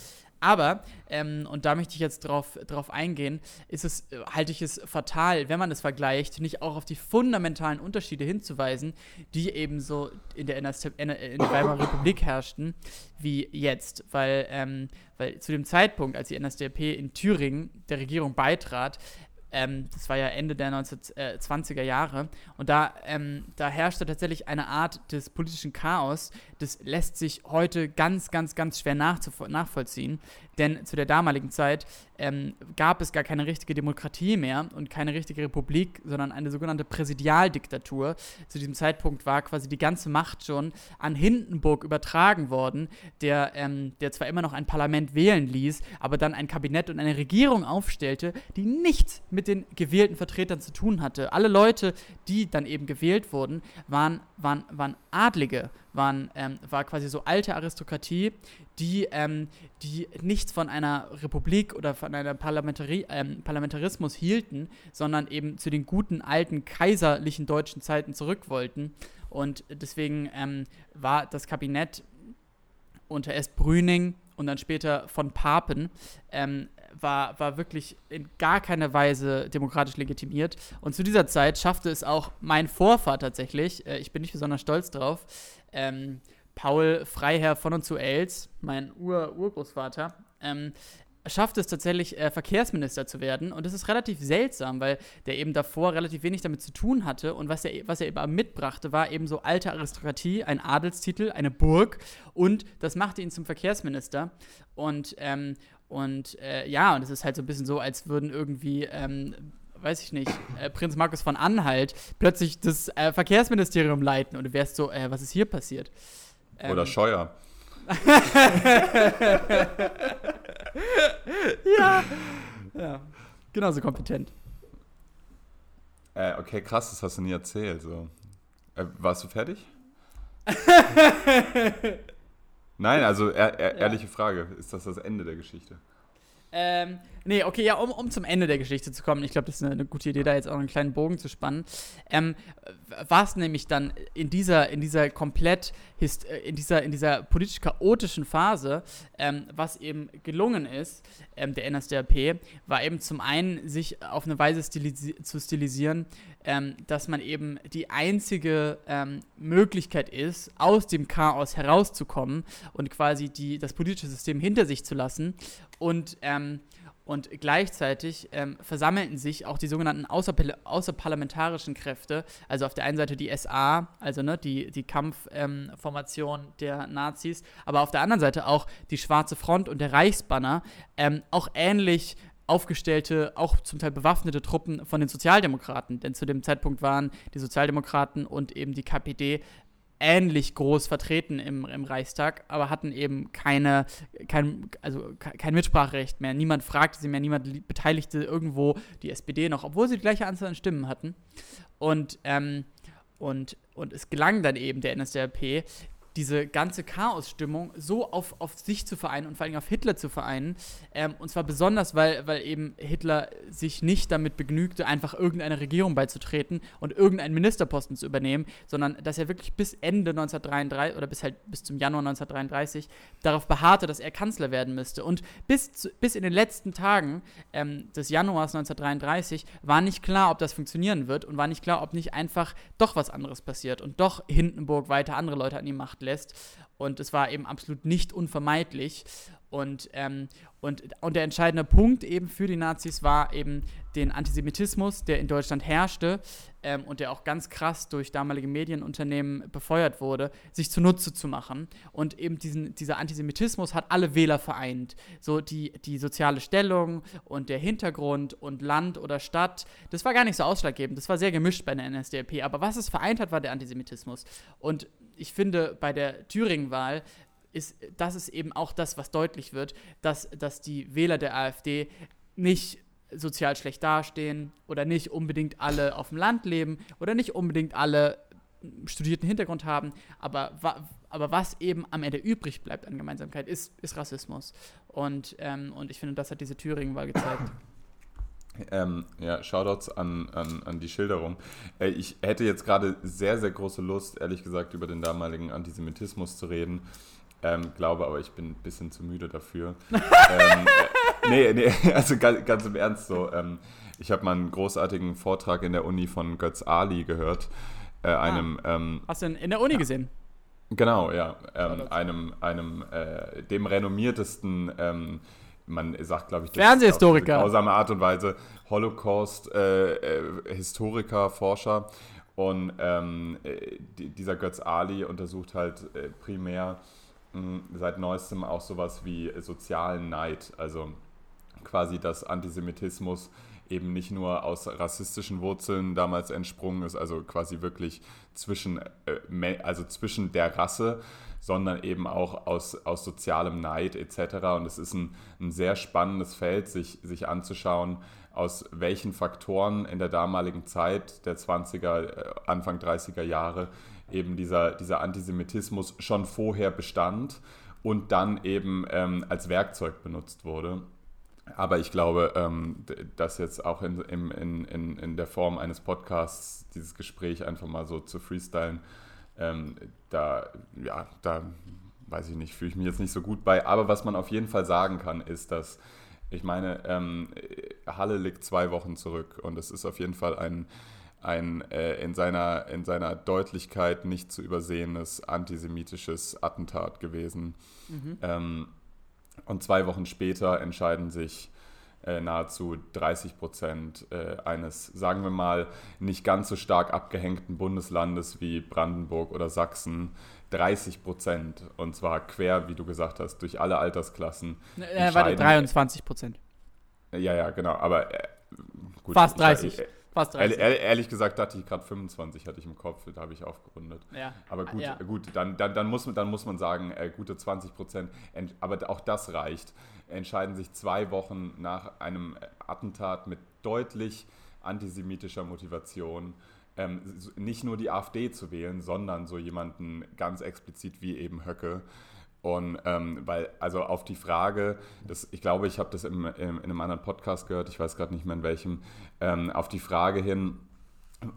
Aber, ähm, und da möchte ich jetzt drauf, drauf eingehen, ist es, äh, halte ich es fatal, wenn man es vergleicht, nicht auch auf die fundamentalen Unterschiede hinzuweisen, die eben so in der, in der Weimarer Republik herrschten, wie jetzt. Weil, ähm, weil zu dem Zeitpunkt, als die NSDAP in Thüringen der Regierung beitrat, ähm, das war ja Ende der 1920er Jahre. Und da, ähm, da herrschte tatsächlich eine Art des politischen Chaos. Das lässt sich heute ganz, ganz, ganz schwer nachvollziehen. Denn zu der damaligen Zeit ähm, gab es gar keine richtige Demokratie mehr und keine richtige Republik, sondern eine sogenannte Präsidialdiktatur. Zu diesem Zeitpunkt war quasi die ganze Macht schon an Hindenburg übertragen worden, der, ähm, der zwar immer noch ein Parlament wählen ließ, aber dann ein Kabinett und eine Regierung aufstellte, die nichts mit den gewählten Vertretern zu tun hatte. Alle Leute, die dann eben gewählt wurden, waren, waren, waren Adlige waren, ähm, war quasi so alte Aristokratie, die, ähm, die nichts von einer Republik oder von einem Parlamentari ähm, Parlamentarismus hielten, sondern eben zu den guten alten kaiserlichen deutschen Zeiten zurück wollten. Und deswegen ähm, war das Kabinett unter S. Brüning und dann später von Papen ähm, war, war wirklich in gar keiner Weise demokratisch legitimiert. Und zu dieser Zeit schaffte es auch mein Vorfahr tatsächlich, äh, ich bin nicht besonders stolz drauf, ähm, Paul Freiherr von und zu Els, mein Ur Urgroßvater, ähm, schafft es tatsächlich, äh, Verkehrsminister zu werden. Und das ist relativ seltsam, weil der eben davor relativ wenig damit zu tun hatte. Und was er, was er eben mitbrachte, war eben so alte Aristokratie, ein Adelstitel, eine Burg. Und das machte ihn zum Verkehrsminister. Und, ähm, und äh, ja, und es ist halt so ein bisschen so, als würden irgendwie. Ähm, weiß ich nicht, äh, Prinz Markus von Anhalt plötzlich das äh, Verkehrsministerium leiten und du wärst so, äh, was ist hier passiert? Ähm, Oder Scheuer. ja. Ja. Genauso kompetent. Äh, okay, krass, das hast du nie erzählt. So. Äh, warst du fertig? Nein, also er, er, ehrliche Frage, ist das das Ende der Geschichte? Ähm, nee, okay, ja, um, um zum Ende der Geschichte zu kommen, ich glaube, das ist eine, eine, gute Idee, da jetzt auch einen kleinen Bogen zu spannen. Ähm, war es nämlich dann in dieser, in dieser komplett, äh, in dieser, in dieser politisch chaotischen Phase, ähm, was eben gelungen ist, ähm, der NSDAP, war eben zum einen, sich auf eine Weise stilisi zu stilisieren, ähm, dass man eben die einzige ähm, Möglichkeit ist, aus dem Chaos herauszukommen und quasi die, das politische System hinter sich zu lassen und ähm, und gleichzeitig ähm, versammelten sich auch die sogenannten außerparl außerparlamentarischen Kräfte, also auf der einen Seite die SA, also ne, die, die Kampfformation ähm, der Nazis, aber auf der anderen Seite auch die Schwarze Front und der Reichsbanner, ähm, auch ähnlich aufgestellte, auch zum Teil bewaffnete Truppen von den Sozialdemokraten. Denn zu dem Zeitpunkt waren die Sozialdemokraten und eben die KPD ähnlich groß vertreten im, im Reichstag, aber hatten eben keine, kein, also kein Mitspracherecht mehr. Niemand fragte sie mehr, niemand beteiligte irgendwo die SPD noch, obwohl sie die gleiche Anzahl an Stimmen hatten. Und, ähm, und, und es gelang dann eben der NSDAP, diese ganze Chaosstimmung so auf, auf sich zu vereinen und vor allem auf Hitler zu vereinen. Ähm, und zwar besonders, weil, weil eben Hitler sich nicht damit begnügte, einfach irgendeiner Regierung beizutreten und irgendeinen Ministerposten zu übernehmen, sondern dass er wirklich bis Ende 1933 oder bis halt bis zum Januar 1933 darauf beharrte, dass er Kanzler werden müsste. Und bis, zu, bis in den letzten Tagen ähm, des Januars 1933 war nicht klar, ob das funktionieren wird und war nicht klar, ob nicht einfach doch was anderes passiert und doch Hindenburg weiter andere Leute an die Macht lässt. Und es war eben absolut nicht unvermeidlich. Und, ähm, und, und der entscheidende Punkt eben für die Nazis war eben den Antisemitismus, der in Deutschland herrschte ähm, und der auch ganz krass durch damalige Medienunternehmen befeuert wurde, sich zunutze zu machen. Und eben diesen, dieser Antisemitismus hat alle Wähler vereint. So die, die soziale Stellung und der Hintergrund und Land oder Stadt, das war gar nicht so ausschlaggebend. Das war sehr gemischt bei der NSDAP. Aber was es vereint hat, war der Antisemitismus. Und ich finde, bei der Thüringen-Wahl ist, das ist eben auch das, was deutlich wird, dass, dass die Wähler der AfD nicht sozial schlecht dastehen oder nicht unbedingt alle auf dem Land leben oder nicht unbedingt alle studierten Hintergrund haben, aber aber was eben am Ende übrig bleibt an Gemeinsamkeit, ist, ist Rassismus. Und, ähm, und ich finde, das hat diese Thüringen-Wahl gezeigt. Ähm, ja, Shoutouts an, an, an die Schilderung. Äh, ich hätte jetzt gerade sehr, sehr große Lust, ehrlich gesagt, über den damaligen Antisemitismus zu reden. Ähm, glaube aber, ich bin ein bisschen zu müde dafür. ähm, äh, nee, nee, also ganz, ganz im Ernst so. Ähm, ich habe mal einen großartigen Vortrag in der Uni von Götz Ali gehört. Äh, ah. einem, ah, Hast du in, in der Uni ja. gesehen? Genau, ja. Ähm, einem, einem äh, dem renommiertesten ähm, man sagt, glaube ich, Fernsehhistoriker. Auf grausame Art und Weise Holocaust-Historiker, äh, äh, Forscher. Und ähm, äh, dieser Götz Ali untersucht halt äh, primär mh, hm, seit neuestem auch sowas wie sozialen Neid. Also quasi, dass Antisemitismus eben nicht nur aus rassistischen Wurzeln damals entsprungen ist, also quasi wirklich zwischen, äh, also zwischen der Rasse, sondern eben auch aus, aus sozialem Neid etc. Und es ist ein, ein sehr spannendes Feld, sich, sich anzuschauen, aus welchen Faktoren in der damaligen Zeit der 20er, äh, Anfang 30er Jahre eben dieser, dieser Antisemitismus schon vorher bestand und dann eben ähm, als Werkzeug benutzt wurde. Aber ich glaube, ähm, dass jetzt auch in, in, in, in der Form eines Podcasts dieses Gespräch einfach mal so zu freestylen, ähm, da, ja, da weiß ich nicht, fühle ich mich jetzt nicht so gut bei. Aber was man auf jeden Fall sagen kann, ist, dass ich meine, ähm, Halle liegt zwei Wochen zurück und es ist auf jeden Fall ein, ein äh, in, seiner, in seiner Deutlichkeit nicht zu übersehendes antisemitisches Attentat gewesen. Mhm. Ähm, und zwei Wochen später entscheiden sich nahezu 30 Prozent äh, eines, sagen wir mal, nicht ganz so stark abgehängten Bundeslandes wie Brandenburg oder Sachsen 30 Prozent. Und zwar quer, wie du gesagt hast, durch alle Altersklassen. Äh, warte, 23 Prozent. Ja, ja, genau. Aber äh, gut, Fast 30. Ich, Fast 30. Ehrlich, ehrlich gesagt dachte ich gerade 25 hatte ich im Kopf, da habe ich aufgerundet. Ja. Aber gut, ja. gut dann, dann, dann, muss, dann muss man sagen, äh, gute 20 Prozent, aber auch das reicht, entscheiden sich zwei Wochen nach einem Attentat mit deutlich antisemitischer Motivation, ähm, nicht nur die AfD zu wählen, sondern so jemanden ganz explizit wie eben Höcke. Und ähm, weil, also auf die Frage, das, ich glaube, ich habe das im, im, in einem anderen Podcast gehört, ich weiß gerade nicht mehr in welchem, ähm, auf die Frage hin,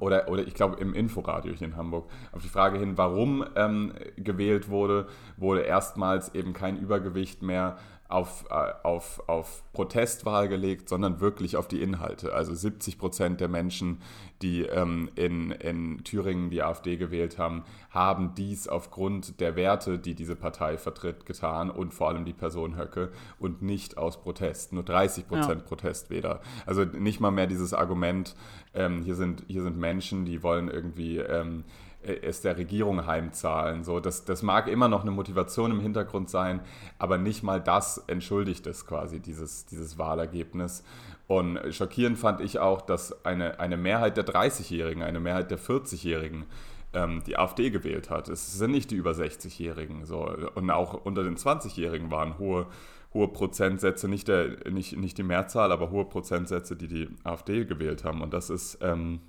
oder, oder ich glaube im Inforadio hier in Hamburg, auf die Frage hin, warum ähm, gewählt wurde, wurde erstmals eben kein Übergewicht mehr auf, äh, auf, auf Protestwahl gelegt, sondern wirklich auf die Inhalte. Also 70 Prozent der Menschen, die ähm, in, in Thüringen die AfD gewählt haben, haben dies aufgrund der Werte, die diese Partei vertritt, getan und vor allem die Person Höcke und nicht aus Protest. Nur 30 Prozent ja. Protestwähler. Also nicht mal mehr dieses Argument, ähm, hier, sind, hier sind Menschen, die wollen irgendwie... Ähm, es der Regierung heimzahlen. So, das, das mag immer noch eine Motivation im Hintergrund sein, aber nicht mal das entschuldigt es quasi, dieses, dieses Wahlergebnis. Und schockierend fand ich auch, dass eine, eine Mehrheit der 30-Jährigen, eine Mehrheit der 40-Jährigen ähm, die AfD gewählt hat. Es sind nicht die über 60-Jährigen. So. Und auch unter den 20-Jährigen waren hohe, hohe Prozentsätze, nicht, der, nicht, nicht die Mehrzahl, aber hohe Prozentsätze, die die AfD gewählt haben. Und das ist... Ähm,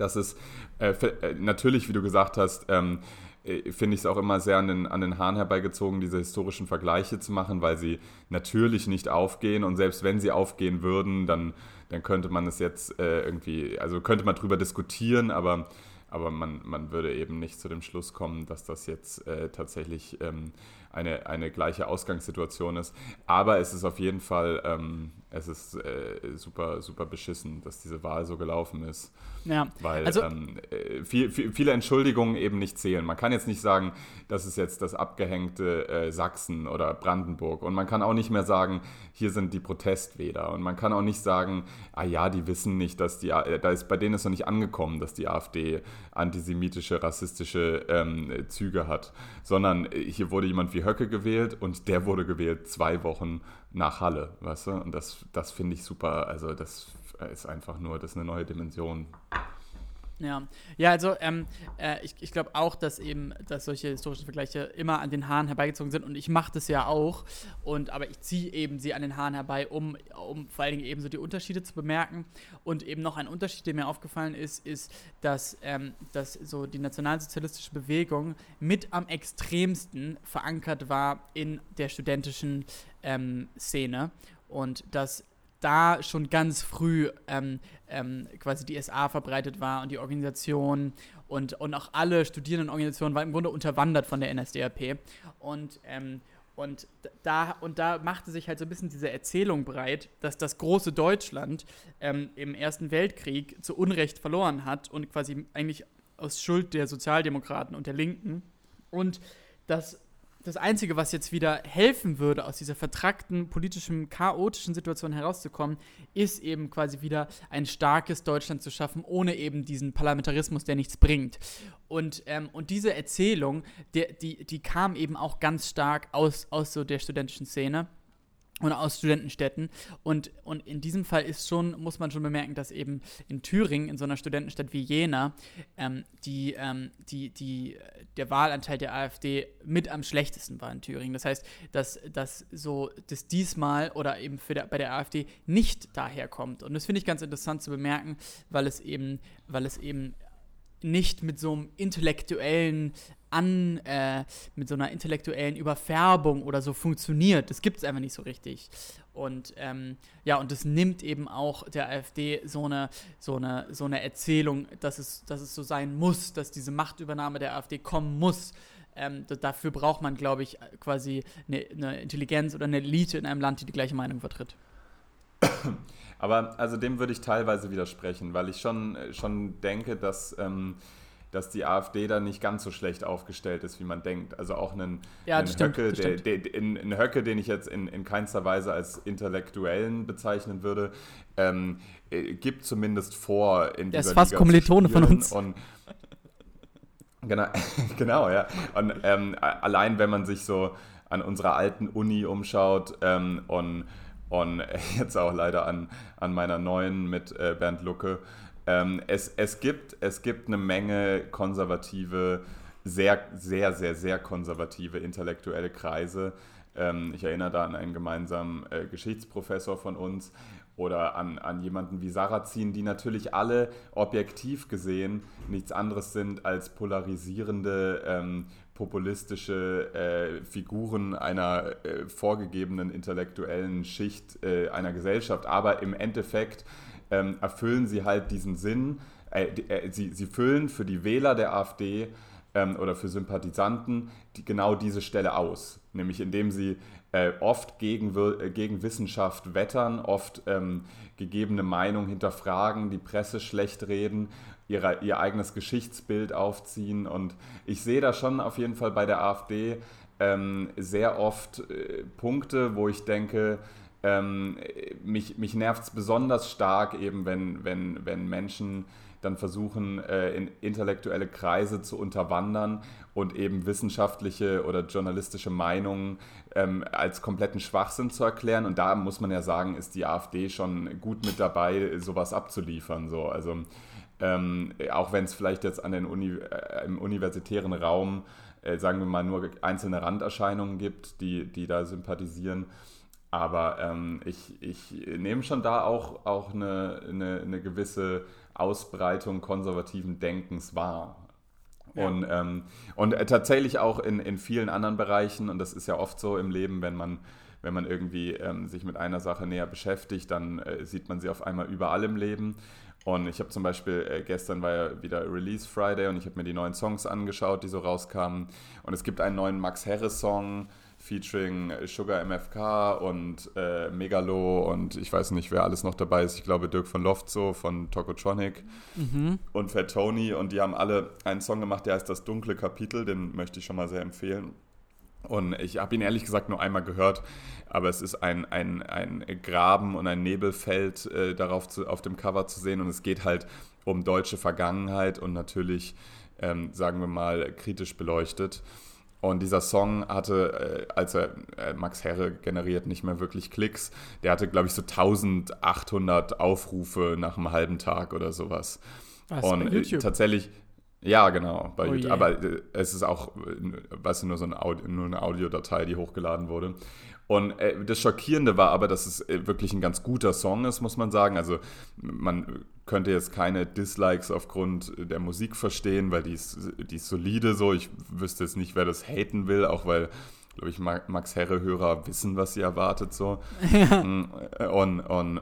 dass es äh, äh, natürlich, wie du gesagt hast, ähm, äh, finde ich es auch immer sehr an den, an den Haaren herbeigezogen, diese historischen Vergleiche zu machen, weil sie natürlich nicht aufgehen und selbst wenn sie aufgehen würden, dann, dann könnte man es jetzt äh, irgendwie, also könnte man drüber diskutieren, aber, aber man, man würde eben nicht zu dem Schluss kommen, dass das jetzt äh, tatsächlich ähm, eine, eine gleiche Ausgangssituation ist. Aber es ist auf jeden Fall, ähm, es ist äh, super, super beschissen, dass diese Wahl so gelaufen ist. Ja. Weil also, ähm, äh, viel, viel, viele Entschuldigungen eben nicht zählen. Man kann jetzt nicht sagen, das ist jetzt das abgehängte äh, Sachsen oder Brandenburg. Und man kann auch nicht mehr sagen, hier sind die Protestwähler. Und man kann auch nicht sagen, ah ja, die wissen nicht, dass die, äh, da ist bei denen ist noch nicht angekommen, dass die AfD antisemitische, rassistische ähm, Züge hat. Sondern äh, hier wurde jemand wie Höcke gewählt und der wurde gewählt zwei Wochen nach Halle, weißt du? Und das, das finde ich super. Also das ist einfach nur, das ist eine neue Dimension. Ja, ja also ähm, äh, ich, ich glaube auch, dass eben, dass solche historischen Vergleiche immer an den Haaren herbeigezogen sind und ich mache das ja auch. Und aber ich ziehe eben sie an den Haaren herbei, um, um vor allen Dingen eben so die Unterschiede zu bemerken. Und eben noch ein Unterschied, der mir aufgefallen ist, ist, dass, ähm, dass so die nationalsozialistische Bewegung mit am extremsten verankert war in der studentischen ähm, Szene. Und dass da schon ganz früh ähm, ähm, quasi die SA verbreitet war und die Organisation und, und auch alle Studierendenorganisationen waren im Grunde unterwandert von der NSDAP. Und, ähm, und, da, und da machte sich halt so ein bisschen diese Erzählung breit, dass das große Deutschland ähm, im Ersten Weltkrieg zu Unrecht verloren hat und quasi eigentlich aus Schuld der Sozialdemokraten und der Linken. Und dass das Einzige, was jetzt wieder helfen würde, aus dieser vertrackten, politischen, chaotischen Situation herauszukommen, ist eben quasi wieder ein starkes Deutschland zu schaffen, ohne eben diesen Parlamentarismus, der nichts bringt. Und, ähm, und diese Erzählung, der, die, die kam eben auch ganz stark aus, aus so der studentischen Szene und aus Studentenstädten. Und, und in diesem Fall ist schon, muss man schon bemerken, dass eben in Thüringen, in so einer Studentenstadt wie Jena, ähm, die, ähm, die, die, der Wahlanteil der AfD mit am schlechtesten war in Thüringen. Das heißt, dass, dass so das diesmal oder eben für der, bei der AfD nicht daherkommt. Und das finde ich ganz interessant zu bemerken, weil es eben, weil es eben nicht mit so einem intellektuellen an, äh, mit so einer intellektuellen Überfärbung oder so funktioniert. Das gibt es einfach nicht so richtig. Und ähm, ja, und das nimmt eben auch der AfD so eine, so eine, so eine Erzählung, dass es, dass es so sein muss, dass diese Machtübernahme der AfD kommen muss. Ähm, dafür braucht man, glaube ich, quasi eine, eine Intelligenz oder eine Elite in einem Land, die die gleiche Meinung vertritt. Aber also dem würde ich teilweise widersprechen, weil ich schon, schon denke, dass, ähm, dass die AfD da nicht ganz so schlecht aufgestellt ist, wie man denkt. Also auch einen, ja, einen stimmt, Höcke, der, der, in, in Höcke, den ich jetzt in, in keinster Weise als Intellektuellen bezeichnen würde, ähm, äh, gibt zumindest vor, in der ist fast Kommilitone von uns. Und, genau, genau, ja. Und ähm, allein, wenn man sich so an unserer alten Uni umschaut ähm, und und jetzt auch leider an, an meiner neuen mit äh, Bernd Lucke. Ähm, es, es, gibt, es gibt eine Menge konservative, sehr, sehr, sehr, sehr konservative intellektuelle Kreise. Ähm, ich erinnere da an einen gemeinsamen äh, Geschichtsprofessor von uns oder an, an jemanden wie Sarrazin, die natürlich alle objektiv gesehen nichts anderes sind als polarisierende ähm, populistische äh, Figuren einer äh, vorgegebenen intellektuellen Schicht äh, einer Gesellschaft. Aber im Endeffekt ähm, erfüllen sie halt diesen Sinn, äh, äh, sie, sie füllen für die Wähler der AfD ähm, oder für Sympathisanten die, genau diese Stelle aus. Nämlich indem sie äh, oft gegen, gegen Wissenschaft wettern, oft ähm, gegebene Meinung hinterfragen, die Presse schlecht reden ihre, ihr eigenes Geschichtsbild aufziehen. Und ich sehe da schon auf jeden Fall bei der AfD ähm, sehr oft äh, Punkte, wo ich denke, ähm, mich, mich nervt es besonders stark, eben wenn, wenn, wenn Menschen dann versuchen, äh, in intellektuelle Kreise zu unterwandern und eben wissenschaftliche oder journalistische Meinungen ähm, als kompletten Schwachsinn zu erklären. Und da muss man ja sagen, ist die AfD schon gut mit dabei, sowas abzuliefern. So. Also ähm, auch wenn es vielleicht jetzt an den Uni, äh, im universitären Raum, äh, sagen wir mal, nur einzelne Randerscheinungen gibt, die, die da sympathisieren. Aber ähm, ich, ich nehme schon da auch, auch eine, eine, eine gewisse Ausbreitung konservativen Denkens wahr. Ja. Und, ähm, und äh, tatsächlich auch in, in vielen anderen Bereichen, und das ist ja oft so im Leben, wenn man, wenn man irgendwie ähm, sich mit einer Sache näher beschäftigt, dann äh, sieht man sie auf einmal überall im Leben. Und ich habe zum Beispiel, äh, gestern war ja wieder Release Friday und ich habe mir die neuen Songs angeschaut, die so rauskamen. Und es gibt einen neuen Max Harris-Song featuring Sugar MFK und äh, Megalo und ich weiß nicht, wer alles noch dabei ist. Ich glaube Dirk von Loftso von Tokotronic mhm. und Fat Tony. Und die haben alle einen Song gemacht, der heißt Das dunkle Kapitel. Den möchte ich schon mal sehr empfehlen. Und ich habe ihn ehrlich gesagt nur einmal gehört, aber es ist ein, ein, ein Graben und ein Nebelfeld äh, darauf zu, auf dem Cover zu sehen und es geht halt um deutsche Vergangenheit und natürlich, ähm, sagen wir mal, kritisch beleuchtet. Und dieser Song hatte, äh, als er äh, Max Herre generiert, nicht mehr wirklich Klicks. Der hatte, glaube ich, so 1800 Aufrufe nach einem halben Tag oder sowas. Was, und äh, tatsächlich, ja, genau, bei Oh YouTube. je. Aber äh, es ist auch, äh, weißt du, nur so ein Audio, nur eine Audiodatei, die hochgeladen wurde. Und äh, das Schockierende war aber, dass es wirklich ein ganz guter Song ist, muss man sagen. Also man könnte jetzt keine Dislikes aufgrund der Musik verstehen, weil die ist, die ist solide so. Ich wüsste jetzt nicht, wer das haten will, auch weil, glaube ich, Ma- Max Herre-Hörer wissen, was sie erwartet so. Mm, Und, und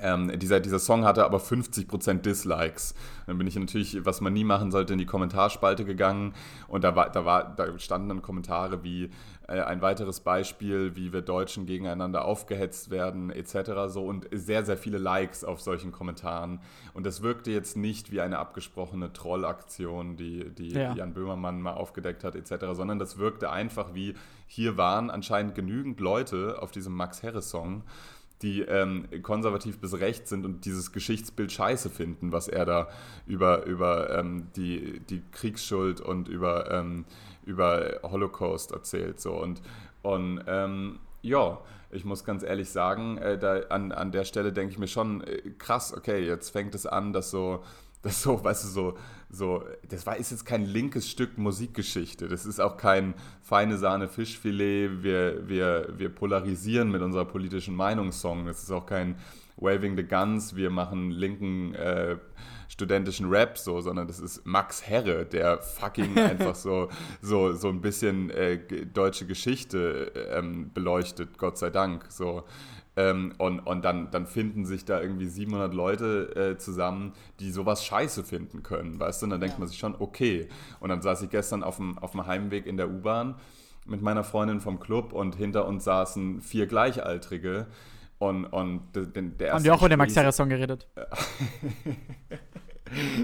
ähm, dieser, dieser Song hatte aber 50% Dislikes. Dann bin ich natürlich, was man nie machen sollte, in die Kommentarspalte gegangen und da, war, da, war, da standen dann Kommentare wie äh, ein weiteres Beispiel, wie wir Deutschen gegeneinander aufgehetzt werden, etc. So und sehr, sehr viele Likes auf solchen Kommentaren. Und das wirkte jetzt nicht wie eine abgesprochene Trollaktion, die, die Ja. Jan Böhmermann mal aufgedeckt hat, etc., sondern das wirkte einfach wie, hier waren anscheinend genügend Leute auf diesem Max Herre-Song, die ähm, konservativ bis rechts sind und dieses Geschichtsbild scheiße finden, was er da über, über ähm, die, die Kriegsschuld und über, ähm, über Holocaust erzählt. So. Und, und ähm, ja, ich muss ganz ehrlich sagen, äh, da, an, an der Stelle denke ich mir schon, äh, krass, okay, jetzt fängt es an, dass so, das so, weißt du, so, so, das war, ist jetzt kein linkes Stück Musikgeschichte. Das ist auch kein feine Sahne Fischfilet. Wir, wir, wir polarisieren mit unserer politischen Meinungssong. Das ist auch kein Waving the Guns. Wir machen linken äh, studentischen Rap so, sondern das ist Max Herre, der fucking einfach so, so, so ein bisschen äh, deutsche Geschichte ähm, beleuchtet, Gott sei Dank. So. Ähm, und und dann, dann finden sich da irgendwie 700 Leute äh, zusammen, die sowas scheiße finden können, weißt du? Und dann denkt Ja. man sich schon, okay. Und dann saß ich gestern auf dem, auf dem Heimweg in der U-Bahn mit meiner Freundin vom Club und hinter uns saßen vier Gleichaltrige. Und, und der, der der Haben erste die auch über den Max Herre-Song geredet?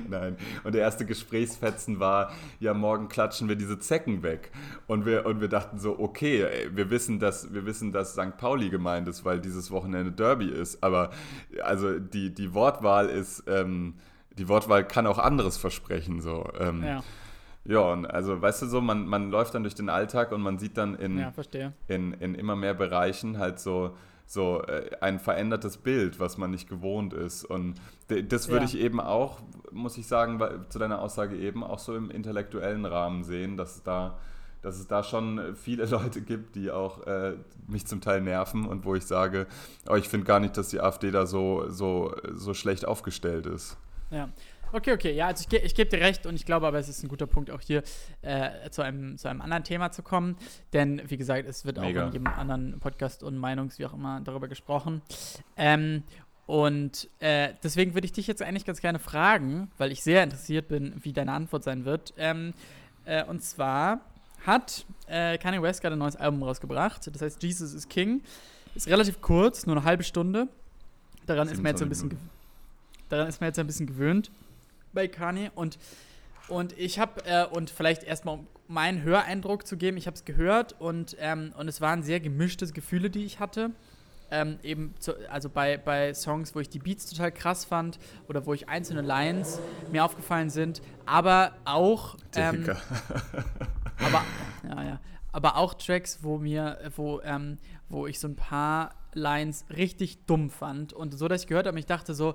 Nein. Und der erste Gesprächsfetzen war, ja, morgen klatschen wir diese Zecken weg. Und wir, und wir dachten so, okay, ey, wir wissen, dass, wir wissen, dass St. Pauli gemeint ist, weil dieses Wochenende Derby ist. Aber also die, die Wortwahl ist, ähm, die Wortwahl kann auch anderes versprechen. So. Ähm, Ja, ja, und also weißt du so, man, man läuft dann durch den Alltag und man sieht dann in, ja, in, in immer mehr Bereichen halt so, so äh, ein verändertes Bild, was man nicht gewohnt ist. Und das würde Ja. ich eben auch, muss ich sagen, zu deiner Aussage eben auch so im intellektuellen Rahmen sehen, dass es da, dass es da schon viele Leute gibt, die auch äh, mich zum Teil nerven und wo ich sage, oh, ich finde gar nicht, dass die AfD da so, so, so schlecht aufgestellt ist. Ja. Okay, okay, ja, also ich, ich gebe dir recht und ich glaube aber, es ist ein guter Punkt, auch hier äh, zu, einem, zu einem anderen Thema zu kommen. Denn, wie gesagt, es wird Mega. auch in jedem anderen Podcast und Meinungs, wie auch immer, darüber gesprochen. Ähm, und äh, deswegen würde ich dich jetzt eigentlich ganz gerne fragen, weil ich sehr interessiert bin, wie deine Antwort sein wird. Ähm, äh, und zwar hat äh, Kanye West gerade ein neues Album rausgebracht. Das heißt, Jesus is King. Ist relativ kurz, nur eine halbe Stunde. Daran ist man jetzt so ein 27 bisschen, daran ist man jetzt ein bisschen gewöhnt bei Kanye und und ich habe äh, und vielleicht erstmal um meinen Höreindruck zu geben, ich habe es gehört und ähm, und es waren sehr gemischte Gefühle, die ich hatte. Ähm, eben zu, also bei, bei Songs, wo ich die Beats total krass fand oder wo ich einzelne Lines mir aufgefallen sind, aber auch ähm, aber, ja, ja. aber auch Tracks, wo mir, wo, ähm, wo ich so ein paar Lines richtig dumm fand. Und so, dass ich gehört habe, ich dachte so,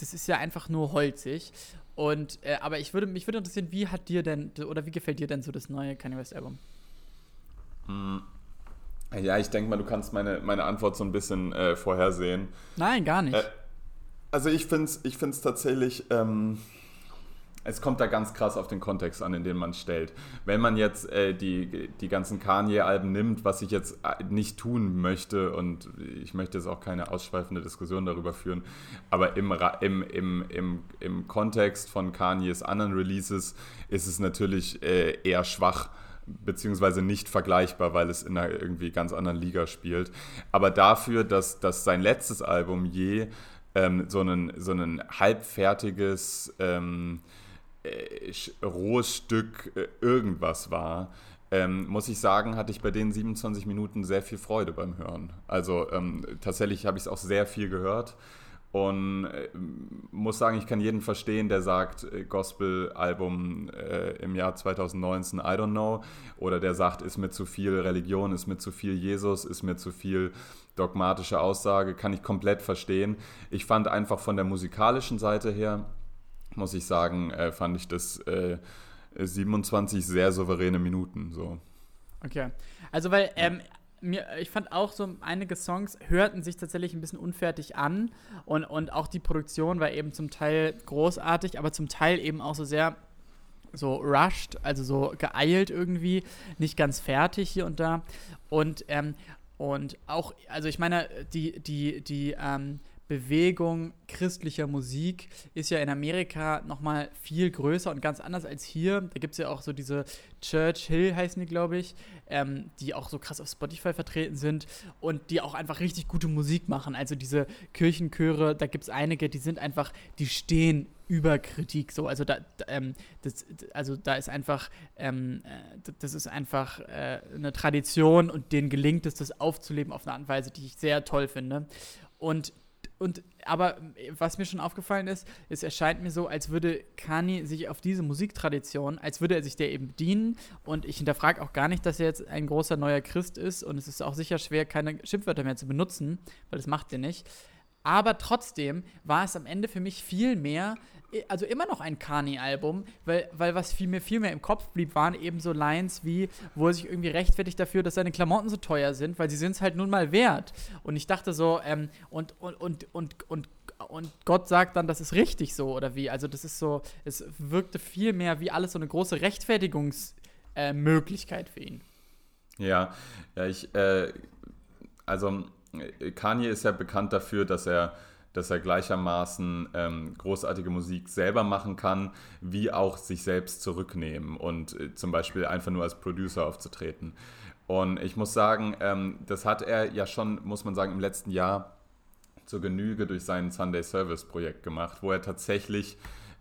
das ist ja einfach nur holzig. Und, äh, aber ich würde, mich würde interessieren, wie hat dir denn, oder wie gefällt dir denn so das neue Kanye West Album? Ja, ich denke mal, du kannst meine, meine Antwort so ein bisschen äh, vorhersehen. Nein, gar nicht. Äh, Also ich finde es ich find's tatsächlich, ähm, es kommt da ganz krass auf den Kontext an, in den man stellt. Wenn man jetzt äh, die, die ganzen Kanye-Alben nimmt, was ich jetzt äh, nicht tun möchte und ich möchte jetzt auch keine ausschweifende Diskussion darüber führen, aber im, im, im, im, im Kontext von Kanyes anderen Releases ist es natürlich äh, eher schwach beziehungsweise nicht vergleichbar, weil es in einer irgendwie ganz anderen Liga spielt. Aber dafür, dass, dass sein letztes Album je ähm, so, ein, so ein halbfertiges, ähm, äh, rohes Stück äh, irgendwas war, ähm, muss ich sagen, hatte ich bei den 27 Minuten sehr viel Freude beim Hören. Also ähm, tatsächlich habe ich es auch sehr viel gehört. Und äh, muss sagen, ich kann jeden verstehen, der sagt, äh, Gospel-Album äh, im Jahr 2019, I don't know. Oder der sagt, ist mir zu viel Religion, ist mir zu viel Jesus, ist mir zu viel dogmatische Aussage. Kann ich komplett verstehen. Ich fand einfach von der musikalischen Seite her, muss ich sagen, äh, fand ich das äh, 27 sehr souveräne Minuten. So. Okay. Also, weil ähm, mir, ich fand auch so einige Songs hörten sich tatsächlich ein bisschen unfertig an und, und auch die Produktion war eben zum Teil großartig, aber zum Teil eben auch so sehr so rushed, also so geeilt irgendwie, nicht ganz fertig hier und da. Und, ähm, und auch, also ich meine, die, die, die, ähm, Bewegung christlicher Musik ist ja in Amerika nochmal viel größer und ganz anders als hier. Da gibt es ja auch so diese Church Hill, heißen die, glaube ich, ähm, die auch so krass auf Spotify vertreten sind und die auch einfach richtig gute Musik machen. Also diese Kirchenchöre, da gibt es einige, die sind einfach, die stehen über Kritik so. Also da, ähm, das, also da ist einfach, ähm, äh, das ist einfach äh, eine Tradition und denen gelingt es, das aufzuleben auf eine Art und Weise, die ich sehr toll finde. Und und aber was mir schon aufgefallen ist, es erscheint mir so, als würde Kani sich auf diese Musiktradition, als würde er sich der eben bedienen. Und ich hinterfrage auch gar nicht, dass er jetzt ein großer neuer Christ ist. Und es ist auch sicher schwer, keine Schimpfwörter mehr zu benutzen, weil das macht er nicht. Aber trotzdem war es am Ende für mich viel mehr also immer noch ein Kani-Album, weil, weil was viel mir viel mehr im Kopf blieb, waren eben so Lines wie, wo er sich irgendwie rechtfertigt dafür, dass seine Klamotten so teuer sind, weil sie sind es halt nun mal wert. Und ich dachte so, ähm, und, und, und, und, und und Gott sagt dann, das ist richtig so oder wie. Also das ist so, es wirkte viel mehr wie alles so eine große Rechtfertigungsmöglichkeit äh, für ihn. Ja, ja, ich, äh, also Kanye ist ja bekannt dafür, dass er dass er gleichermaßen ähm, großartige Musik selber machen kann, wie auch sich selbst zurücknehmen und äh, zum Beispiel einfach nur als Producer aufzutreten. Und ich muss sagen, ähm, das hat er ja schon, muss man sagen, im letzten Jahr zur Genüge durch sein Sunday Service Projekt gemacht, wo er tatsächlich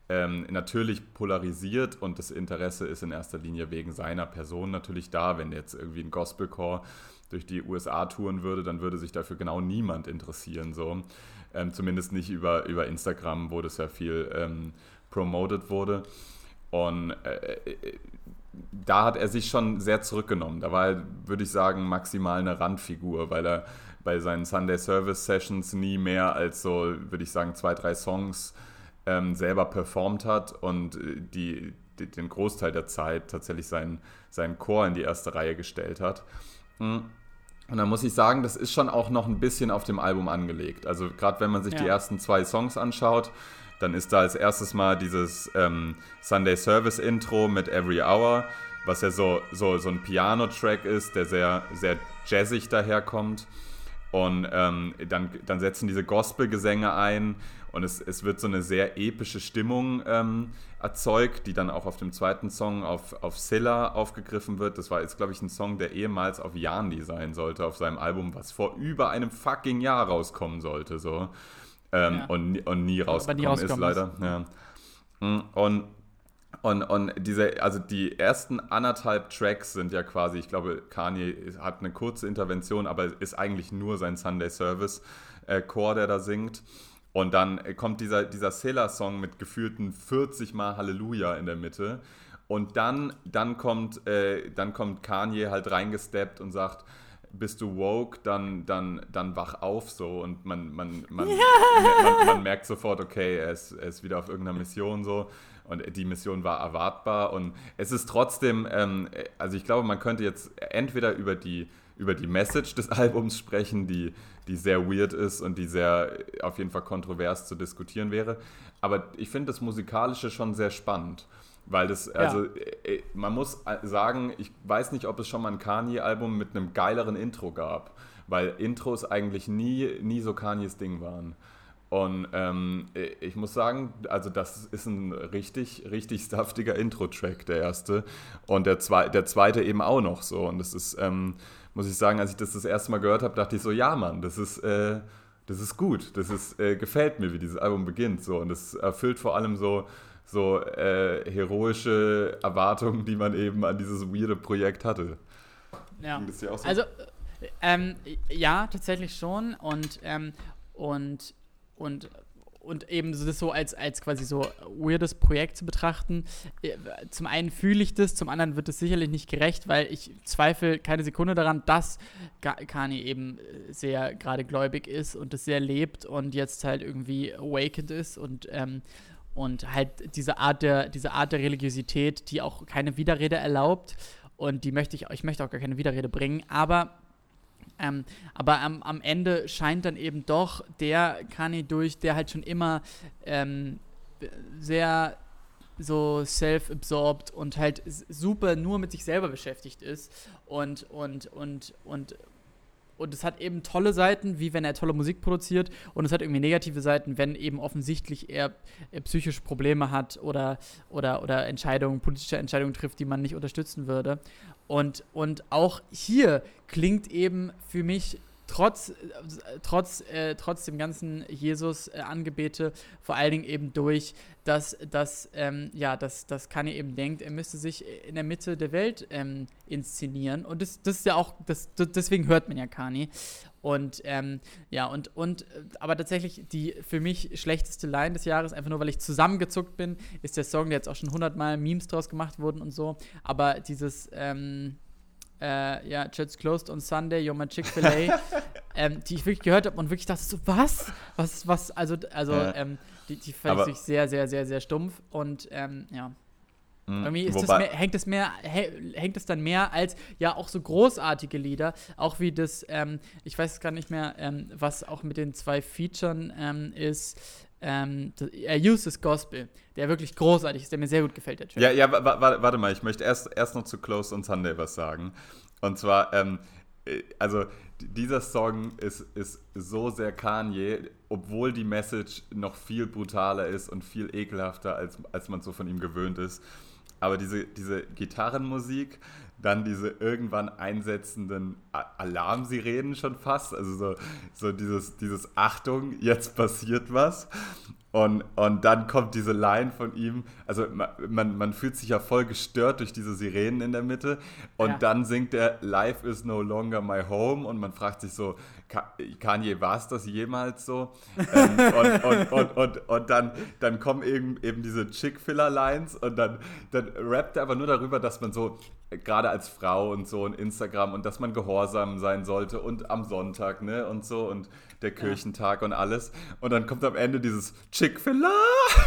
ähm, natürlich polarisiert und das Interesse ist in erster Linie wegen seiner Person natürlich da. Wenn jetzt irgendwie ein Gospelcore durch die USA touren würde, dann würde sich dafür genau niemand interessieren. So. Ähm, zumindest nicht über, über Instagram, wo das ja viel ähm, promoted wurde. Und äh, äh, da hat er sich schon sehr zurückgenommen. Da war er, würde ich sagen, maximal eine Randfigur, weil er bei seinen Sunday Service Sessions nie mehr als so, würde ich sagen, zwei, drei Songs ähm, selber performt hat und äh, die, die, den Großteil der Zeit tatsächlich seinen, seinen Chor in die erste Reihe gestellt hat. Mhm. Und dann muss ich sagen, das ist schon auch noch ein bisschen auf dem Album angelegt. Also gerade wenn man sich ja. die ersten zwei Songs anschaut, dann ist da als erstes mal dieses ähm, Sunday Service Intro mit Every Hour, was ja so, so, so ein Piano-Track ist, der sehr, sehr jazzig daherkommt. Und ähm, dann, dann setzen diese Gospel-Gesänge ein und es, es wird so eine sehr epische Stimmung ähm, erzeugt, die dann auch auf dem zweiten Song auf, auf Silla aufgegriffen wird. Das war jetzt, glaube ich, ein Song, der ehemals auf Yandi sein sollte, auf seinem Album, was vor über einem fucking Jahr rauskommen sollte. So. Ähm, ja. und, und nie rausgekommen, nie ist, leider. Ist. Ja. Und und, und diese, also die ersten anderthalb Tracks sind ja quasi, ich glaube, Kanye hat eine kurze Intervention, aber ist eigentlich nur sein Sunday Service äh, Chor, der da singt. Und dann kommt dieser, dieser Sailor-Song mit gefühlten 40 Mal Halleluja in der Mitte. Und dann, dann, kommt, äh, dann kommt Kanye halt reingesteppt und sagt, bist du woke, dann, dann, dann wach auf so. Und man, man, man, ja. man, man, merkt sofort, okay, er ist, er ist wieder auf irgendeiner Mission so. Und die Mission war erwartbar. Und es ist trotzdem, ähm, also ich glaube, man könnte jetzt entweder über die, über die Message des Albums sprechen, die die sehr weird ist und die sehr auf jeden Fall kontrovers zu diskutieren wäre. Aber ich finde das Musikalische schon sehr spannend. Weil das, also ja. Äh, man muss sagen, ich weiß nicht, ob es schon mal ein Kanye-Album mit einem geileren Intro gab. Weil Intros eigentlich nie, nie so Kanyes Ding waren. Und ähm, ich muss sagen, also das ist ein richtig, richtig saftiger Intro-Track, der erste. Und der, zwe der zweite eben auch noch so. Und das ist, ähm, muss ich sagen, als ich das das erste Mal gehört habe, dachte ich so, ja Mann, das ist, äh, das ist gut. Das ist, äh, gefällt mir, wie dieses Album beginnt. So. Und es erfüllt vor allem so, so äh, heroische Erwartungen, die man eben an dieses weirde Projekt hatte. Ja. So? Also, ähm, ja, tatsächlich schon. Und, ähm, und und und eben das so als, als quasi so weirdes Projekt zu betrachten. Äh, zum einen fühle ich das, zum anderen wird es sicherlich nicht gerecht, weil ich zweifle keine Sekunde daran, dass Kani eben sehr gerade gläubig ist und es sehr lebt und jetzt halt irgendwie awakened ist und, ähm, und halt diese Art der, diese Art der Religiosität, die auch keine Widerrede erlaubt. Und die möchte ich, ich möchte auch gar keine Widerrede bringen, aber ähm, aber am, am Ende scheint dann eben doch der Kanye durch, der halt schon immer ähm, sehr so self-absorbed und halt super nur mit sich selber beschäftigt ist und und und und und es hat eben tolle Seiten, wie wenn er tolle Musik produziert und es hat irgendwie negative Seiten, wenn eben offensichtlich er, er psychische Probleme hat oder oder oder Entscheidungen, politische Entscheidungen trifft, die man nicht unterstützen würde. Und und auch hier klingt eben für mich trotz, trotz, äh, trotz dem ganzen Jesus-Angebete vor allen Dingen eben durch, dass, dass, ähm, ja, dass, dass Kanye eben denkt, er müsste sich in der Mitte der Welt ähm, inszenieren. Und das, das ist ja auch, das, deswegen hört man ja Kanye. Und ähm, ja, und, und äh, aber tatsächlich die für mich schlechteste Line des Jahres, einfach nur weil ich zusammengezuckt bin, ist der Song, der jetzt auch schon hundertmal Memes draus gemacht wurden und so. Aber dieses, ähm, äh, ja, Jets Closed on Sunday, You're my Chick-fil-A, ähm, die ich wirklich gehört habe und wirklich dachte so, was? Was, was, also, also, ja. ähm, die, die fand ich sehr, sehr, sehr, sehr stumpf und, ähm, ja. Mhm. Irgendwie ist das mehr, hängt es mehr, hängt es dann mehr als ja auch so großartige Lieder, auch wie das, ähm, ich weiß gar nicht mehr, ähm, was auch mit den zwei Featuren ähm, ist, ähm, er uses Gospel, der wirklich großartig ist, der mir sehr gut gefällt, der. Ja, ja, warte mal, ich möchte erst, erst noch zu Close on Sunday was sagen. Und zwar, ähm, äh, also dieser Song ist, ist so sehr Kanye, obwohl die Message noch viel brutaler ist und viel ekelhafter, als, als man so von ihm gewöhnt ist. Aber diese, diese Gitarrenmusik, dann diese irgendwann einsetzenden Alarmsirenen schon fast, also so, so dieses, dieses Achtung, jetzt passiert was. Und, und dann kommt diese Line von ihm, also man, man fühlt sich ja voll gestört durch diese Sirenen in der Mitte und ja. dann singt er Life is no longer my home und man fragt sich so, Kanye, war es das jemals so? ähm, und, und, und, und, dann, dann kommen eben, eben diese Chick-Filler-Lines und dann, dann rappt er aber nur darüber, dass man so, gerade als Frau und so und Instagram und dass man gehorsam sein sollte und am Sonntag, ne, und so und der Kirchentag und alles. Und dann kommt am Ende dieses Chick-fil-A.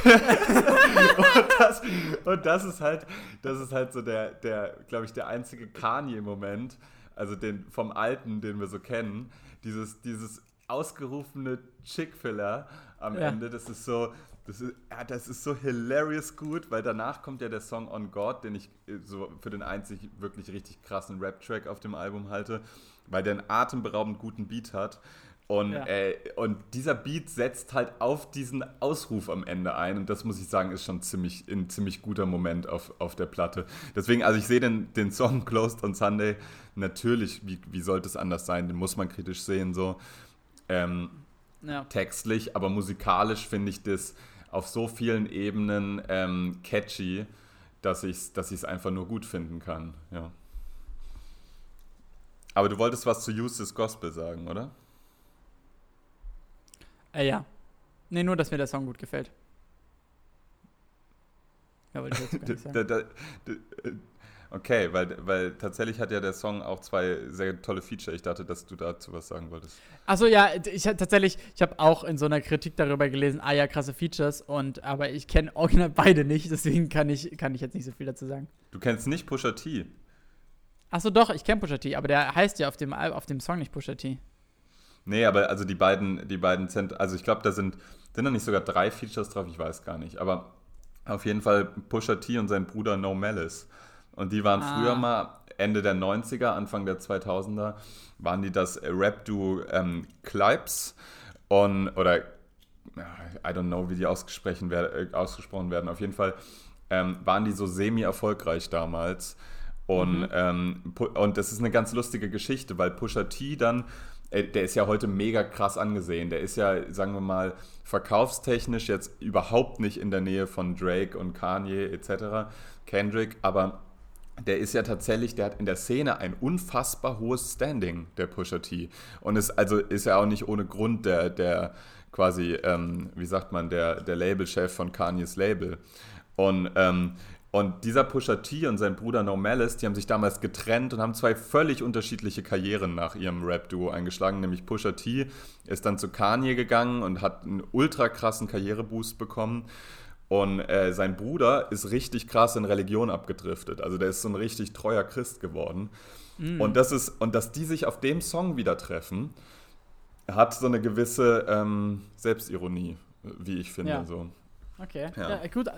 und, das, und das ist halt, das ist halt so der, der glaube ich, der einzige Kanye-Moment, also den vom Alten, den wir so kennen. Dieses, dieses ausgerufene Chick-fil-A am ja. Ende, das ist so, das ist, ja, das ist so hilarious gut, weil danach kommt ja der Song On God, den ich äh, so für den einzig wirklich richtig krassen Rap-Track auf dem Album halte, weil der einen atemberaubend guten Beat hat. Und, ja. äh, und dieser Beat setzt halt auf diesen Ausruf am Ende ein. Und das muss ich sagen, ist schon ziemlich, ein ziemlich guter Moment auf, auf der Platte. Deswegen, also ich sehe den, den Song Closed on Sunday natürlich, wie, wie sollte es anders sein, den muss man kritisch sehen, so ähm, ja. textlich, aber musikalisch finde ich das auf so vielen Ebenen ähm, catchy, dass ich es dass einfach nur gut finden kann. Ja. Aber du wolltest was zu Use This Gospel sagen, oder? Äh, ja. Nee, nur, dass mir der Song gut gefällt. Ja, wollte ich jetzt gar nicht sagen. da, da, da, okay, weil, weil tatsächlich hat ja der Song auch zwei sehr tolle Feature. Ich dachte, dass du dazu was sagen wolltest. Achso, ja, ich tatsächlich, ich habe auch in so einer Kritik darüber gelesen, ah ja, krasse Features, und aber ich kenne original beide nicht, deswegen kann ich, kann ich jetzt nicht so viel dazu sagen. Du kennst nicht Pusha T? Achso, doch, ich kenne Pusha T, aber der heißt ja auf dem, auf dem Song nicht Pusha T. Nee, aber also die beiden, die beiden Zent also ich glaube, da sind, sind da nicht sogar drei Features drauf, ich weiß gar nicht. Aber auf jeden Fall Pusha T und sein Bruder No Malice. Und die waren ah. früher mal, Ende der 90er, Anfang der 2000er, waren die das Rap-Duo ähm, Clipes und, oder I don't know, wie die ausgesprochen, werden, äh, ausgesprochen werden. Auf jeden Fall ähm, waren die so semi-erfolgreich damals. Und, mhm. ähm, und das ist eine ganz lustige Geschichte, weil Pusha T dann der ist ja heute mega krass angesehen. Der ist ja, sagen wir mal, verkaufstechnisch jetzt überhaupt nicht in der Nähe von Drake und Kanye etc., Kendrick, aber der ist ja tatsächlich, der hat in der Szene ein unfassbar hohes Standing, der Pusha T. Und ist also ist ja auch nicht ohne Grund der, der quasi, ähm, wie sagt man, der, der Labelchef von Kanyes Label. Und ähm, und dieser Pusha T und sein Bruder No Malice, die haben sich damals getrennt und haben zwei völlig unterschiedliche Karrieren nach ihrem Rap-Duo eingeschlagen. Nämlich Pusha T ist dann zu Kanye gegangen und hat einen ultra krassen Karriereboost bekommen. Und äh, sein Bruder ist richtig krass in Religion abgedriftet. Also der ist so ein richtig treuer Christ geworden. Mm. Und, das ist, und dass die sich auf dem Song wieder treffen, hat so eine gewisse ähm, Selbstironie, wie ich finde. Ja. So. Okay, ja. ja. gut.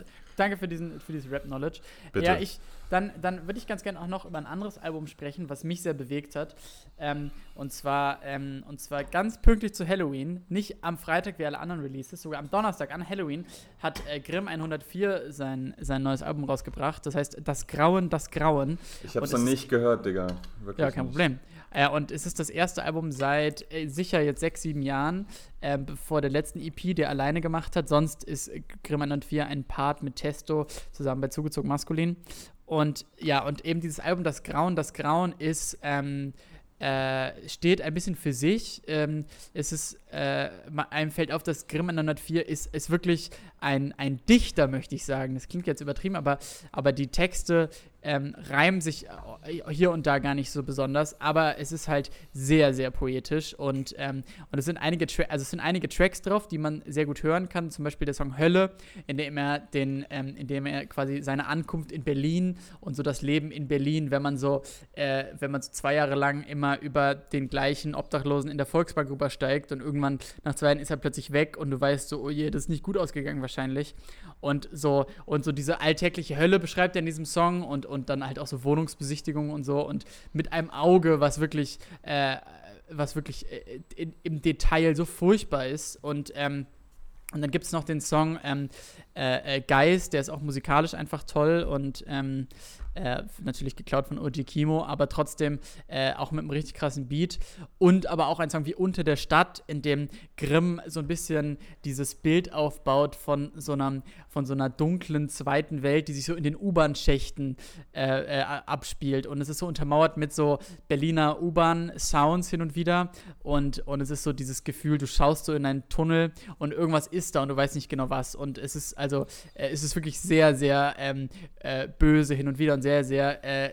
Danke für, diesen, für dieses Rap-Knowledge. Ja, ich, dann, dann würde ich ganz gerne auch noch über ein anderes Album sprechen, was mich sehr bewegt hat. Ähm, und, zwar, ähm, und zwar ganz pünktlich zu Halloween, nicht am Freitag wie alle anderen Releases, sogar am Donnerstag an Halloween hat äh, Grimm 104 sein, sein neues Album rausgebracht. Das heißt Das Grauen, das Grauen. Ich habe es noch nicht gehört, Digga. Wirklich ja, kein nicht. Problem. Äh, und es ist das erste Album seit äh, sicher jetzt sechs, sieben Jahren, äh, bevor der letzten EP, der alleine gemacht hat. Sonst ist Grimm 104 ein Part mit Testo zusammen bei Zugezogen Maskulin. Und ja, und eben dieses Album, Das Grauen, das Grauen ist. Ähm, äh, steht ein bisschen für sich. Ähm, es ist, äh, einem fällt auf, dass Grimm 104 ist, ist wirklich ein, ein Dichter, möchte ich sagen. Das klingt jetzt übertrieben, aber, aber die Texte ähm, reimen sich äh, hier und da gar nicht so besonders, aber es ist halt sehr, sehr poetisch und, ähm, und es sind einige also es sind einige Tracks drauf, die man sehr gut hören kann, zum Beispiel der Song Hölle, in dem er den, ähm, in dem er quasi seine Ankunft in Berlin und so das Leben in Berlin, wenn man so, äh, wenn man so zwei Jahre lang immer über den gleichen Obdachlosen in der Volksbank rübersteigt und irgendwann nach zwei Jahren ist er plötzlich weg und du weißt so, oh je, das ist nicht gut ausgegangen wahrscheinlich. Und so und so diese alltägliche Hölle beschreibt er in diesem Song und und dann halt auch so Wohnungsbesichtigungen und so und mit einem Auge, was wirklich, äh, was wirklich äh, in, im Detail so furchtbar ist. Und ähm, und dann gibt es noch den Song ähm, äh, äh, Geist, der ist auch musikalisch einfach toll und ähm, äh, natürlich geklaut von Oji Kimo, aber trotzdem äh, auch mit einem richtig krassen Beat. Und aber auch ein Song wie Unter der Stadt, in dem Grimm so ein bisschen dieses Bild aufbaut von so einer, von so einer dunklen zweiten Welt, die sich so in den U-Bahn-Schächten äh, äh abspielt. Und es ist so untermauert mit so Berliner U-Bahn-Sounds hin und wieder. Und, und es ist so dieses Gefühl, du schaust so in einen Tunnel und irgendwas ist da und du weißt nicht genau was. Und es ist also, äh, es ist wirklich sehr, sehr ähm, äh, böse hin und wieder und sehr, sehr äh,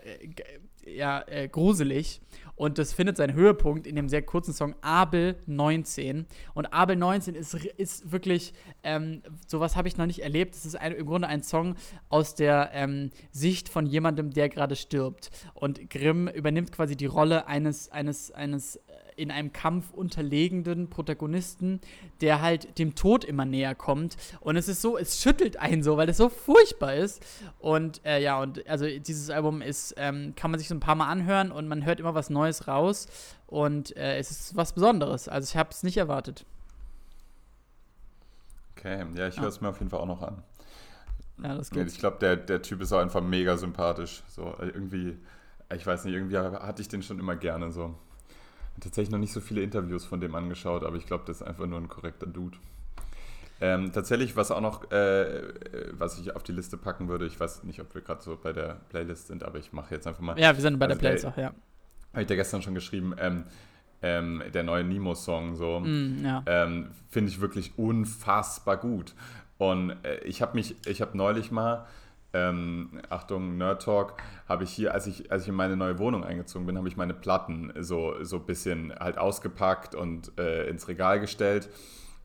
ja, äh, gruselig. Und das findet seinen Höhepunkt in dem sehr kurzen Song Abel 19. Und Abel 19 ist, ist wirklich, ähm, sowas habe ich noch nicht erlebt. Das ist ein, im Grunde ein Song aus der ähm, Sicht von jemandem, der gerade stirbt. Und Grimm übernimmt quasi die Rolle eines, eines, eines in einem Kampf unterlegenden Protagonisten, der halt dem Tod immer näher kommt. Und es ist so, es schüttelt einen so, weil es so furchtbar ist. Und äh, ja, und also dieses Album ist, ähm, kann man sich so ein paar Mal anhören und man hört immer was Neues raus. Und äh, es ist was Besonderes. Also ich habe es nicht erwartet. Okay, ja, ich höre es mir auf jeden Fall auch noch an. Ja, das geht. Ich glaube, der, der Typ ist auch einfach mega sympathisch. So irgendwie, ich weiß nicht, irgendwie hatte ich den schon immer gerne so tatsächlich noch nicht so viele Interviews von dem angeschaut, aber ich glaube, das ist einfach nur ein korrekter Dude. Ähm, tatsächlich, was auch noch, äh, was ich auf die Liste packen würde, ich weiß nicht, ob wir gerade so bei der Playlist sind, aber ich mache jetzt einfach mal. Ja, wir sind bei also der Playlist auch, ja. Habe ich dir gestern schon geschrieben, ähm, ähm, der neue Nemo-Song, so, mm, ja. Ähm, finde ich wirklich unfassbar gut. Und äh, ich habe mich, ich habe neulich mal ähm, Achtung, Nerd Talk, habe ich hier, als ich, als ich in meine neue Wohnung eingezogen bin, habe ich meine Platten so, so ein bisschen halt ausgepackt und äh, ins Regal gestellt.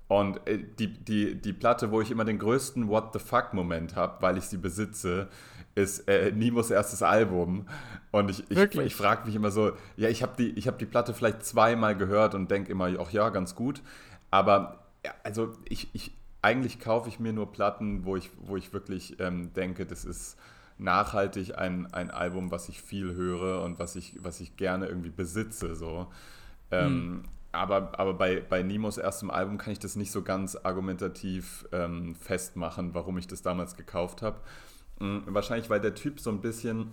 Und äh, die, die, die Platte, wo ich immer den größten What the fuck-Moment habe, weil ich sie besitze, ist äh, Nimos erstes Album. Und ich, ich, ich frage mich immer so, ja, ich habe die, hab die Platte vielleicht zweimal gehört und denke immer, ach ja, ganz gut. Aber ja, also ich, ich, eigentlich kaufe ich mir nur Platten, wo ich, wo ich wirklich ähm, denke, das ist nachhaltig ein, ein Album, was ich viel höre und was ich, was ich gerne irgendwie besitze. So. Ähm, hm. Aber, aber bei, bei Nimos erstem Album kann ich das nicht so ganz argumentativ ähm, festmachen, warum ich das damals gekauft habe. Mhm, wahrscheinlich, weil der Typ so ein bisschen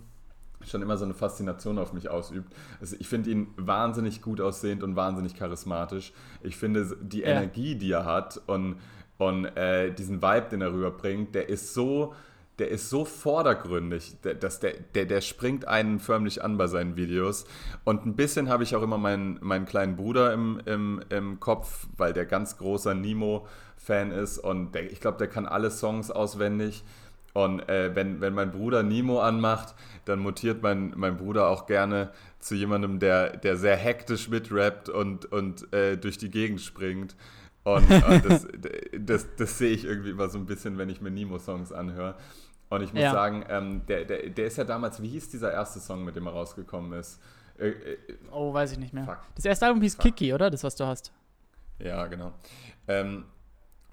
schon immer so eine Faszination auf mich ausübt. Also ich finde ihn wahnsinnig gut aussehend und wahnsinnig charismatisch. Ich finde die ja. Energie, die er hat und und äh, diesen Vibe, den er rüberbringt, der ist so, der ist so vordergründig, dass der, der, der springt einen förmlich an bei seinen Videos. Und ein bisschen habe ich auch immer meinen, meinen kleinen Bruder im, im, im Kopf, weil der ganz großer Nemo-Fan ist. Und der, ich glaube, der kann alle Songs auswendig. Und äh, wenn, wenn mein Bruder Nemo anmacht, dann mutiert mein, mein Bruder auch gerne zu jemandem, der, der sehr hektisch mitrappt und, und äh, durch die Gegend springt. Und äh, das, das, das sehe ich irgendwie immer so ein bisschen, wenn ich mir Nemo-Songs anhöre. Und ich muss Ja. sagen, ähm, der, der, der ist ja damals, wie hieß dieser erste Song, mit dem er rausgekommen ist? Äh, äh, Oh, weiß ich nicht mehr. Fuck. Das erste Album hieß Fuck. Kiki, oder? Das, was du hast. Ja, genau. Ähm,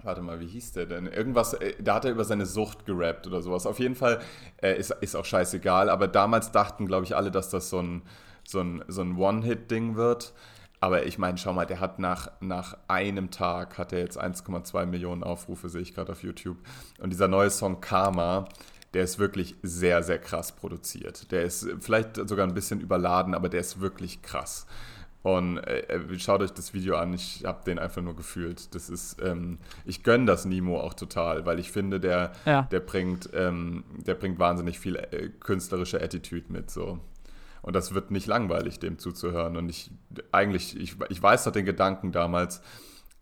warte mal, wie hieß der denn? Irgendwas, äh, da hat er über seine Sucht gerappt oder sowas. Auf jeden Fall äh, ist, ist auch scheißegal, aber damals dachten, glaube ich, alle, dass das so ein, so ein, so ein One-Hit-Ding wird. Aber ich meine, schau mal, der hat nach, nach einem Tag hat er jetzt 1,2 Millionen Aufrufe, sehe ich gerade auf YouTube. Und dieser neue Song Karma, der ist wirklich sehr, sehr krass produziert. Der ist vielleicht sogar ein bisschen überladen, aber der ist wirklich krass. Und äh, äh, schaut euch das Video an, ich habe den einfach nur gefühlt. Das ist, ähm, ich gönne das Nemo auch total, weil ich finde, der, Ja. der, bringt, ähm, der bringt wahnsinnig viel äh, künstlerische Attitude mit. So. Und das wird nicht langweilig, dem zuzuhören. Und ich eigentlich, ich, ich weiß noch den Gedanken damals,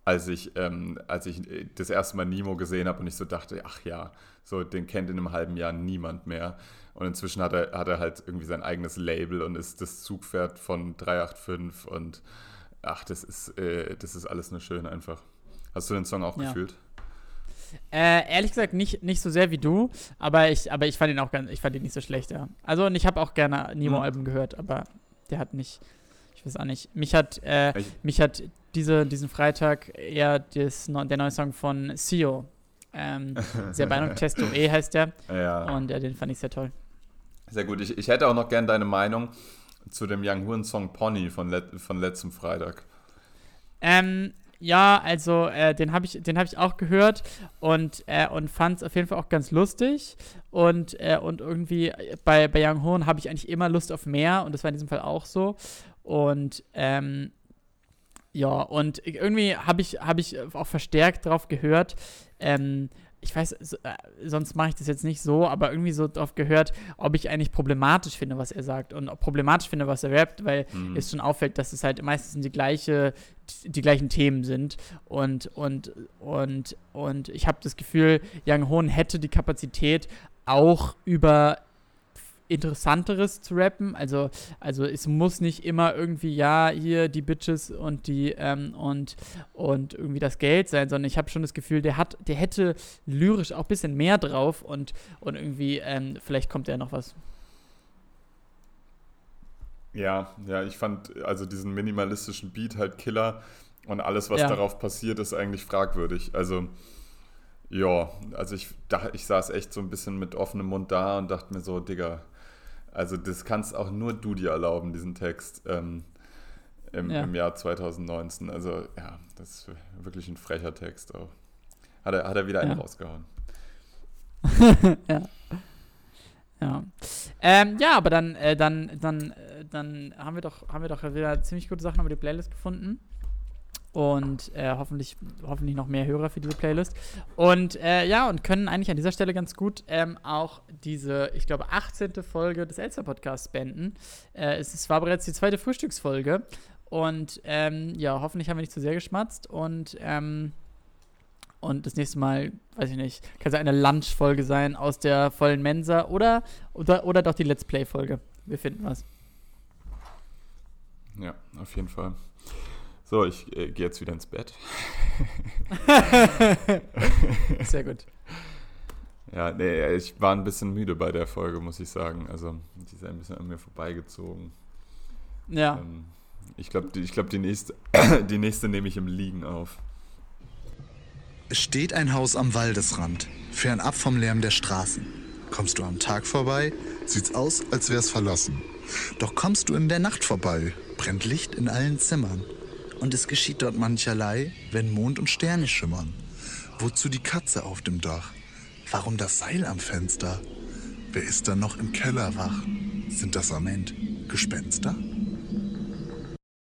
als ich, ähm, als ich äh, das erste Mal Nemo gesehen habe und ich so dachte, ach ja, so den kennt in einem halben Jahr niemand mehr. Und inzwischen hat er, hat er halt irgendwie sein eigenes Label und ist das Zugpferd von 385 und ach, das ist, äh, das ist alles nur schön einfach. Hast du den Song auch Ja. gefühlt? Äh, ehrlich gesagt, nicht, nicht so sehr wie du, aber ich, aber ich fand ihn auch ganz, ich fand ihn nicht so schlecht, ja. Also, und ich habe auch gerne Nemo-Alben gehört, aber der hat nicht, ich weiß auch nicht. Mich hat, äh, Ich- mich hat diese, diesen Freitag eher neu- der neue Song von Sio ähm, sehr beeindruckt. Testo E heißt der. Ja. Und äh, den fand ich sehr toll. Sehr gut. Ich, ich hätte auch noch gern deine Meinung zu dem Young Horn Song Pony von, let, von letztem Freitag. Ähm, ja, also äh, den habe ich, den hab ich auch gehört und, äh, und fand es auf jeden Fall auch ganz lustig. Und, äh, und irgendwie bei, bei Young Horn habe ich eigentlich immer Lust auf mehr und das war in diesem Fall auch so. Und ähm, ja, und irgendwie habe ich, hab ich auch verstärkt drauf gehört. Ähm, ich weiß, so, äh, sonst mache ich das jetzt nicht so, aber irgendwie so drauf gehört, ob ich eigentlich problematisch finde, was er sagt und ob problematisch finde, was er rappt, weil Mhm. es schon auffällt, dass es halt meistens die gleiche, die gleichen Themen sind und und und und ich habe das Gefühl, Young Hoon hätte die Kapazität auch über interessanteres zu rappen. Also, also es muss nicht immer irgendwie, ja, hier die Bitches und die ähm, und, und irgendwie das Geld sein, sondern ich habe schon das Gefühl, der hat, der hätte lyrisch auch ein bisschen mehr drauf und, und irgendwie, ähm, vielleicht kommt ja noch was. Ja, ja, ich fand also diesen minimalistischen Beat halt Killer und alles, was Ja. darauf passiert, ist eigentlich fragwürdig. Also, ja, also ich, da, ich saß echt so ein bisschen mit offenem Mund da und dachte mir so, Digga, also das kannst auch nur du dir erlauben, diesen Text ähm, im, Ja. im Jahr 2019. Also, ja, das ist wirklich ein frecher Text auch. Hat er, hat er wieder einen Ja. rausgehauen. ja. Ja. Ähm, ja, aber dann, äh, dann, dann, äh, dann haben wir doch, haben wir doch wieder ziemlich gute Sachen über die Playlist gefunden. Und äh, hoffentlich, hoffentlich noch mehr Hörer für diese Playlist. Und äh, ja, und können eigentlich an dieser Stelle ganz gut ähm, auch diese, ich glaube, 18. Folge des Elster Podcasts beenden. Äh, es, war bereits die zweite Frühstücksfolge. Und ähm, ja, hoffentlich haben wir nicht zu sehr geschmatzt. Und ähm, und das nächste Mal, weiß ich nicht, kann es eine Lunch-Folge sein aus der vollen Mensa oder, oder, oder doch die Let's Play-Folge. Wir finden was. Ja, auf jeden Fall. So, ich äh, gehe jetzt wieder ins Bett. Sehr gut. Ja, nee, ich war ein bisschen müde bei der Folge, muss ich sagen. Also, die ist ein bisschen an mir vorbeigezogen. Ja. Ähm, ich glaube, die, ich glaub, die, nächste, die nächste nehme ich im Liegen auf. Es steht ein Haus am Waldesrand, fernab vom Lärm der Straßen. Kommst du am Tag vorbei, sieht's aus, als wär's verlassen. Doch kommst du in der Nacht vorbei, brennt Licht in allen Zimmern. Und es geschieht dort mancherlei, wenn Mond und Sterne schimmern. Wozu die Katze auf dem Dach? Warum das Seil am Fenster? Wer ist da noch im Keller wach? Sind das am End Gespenster?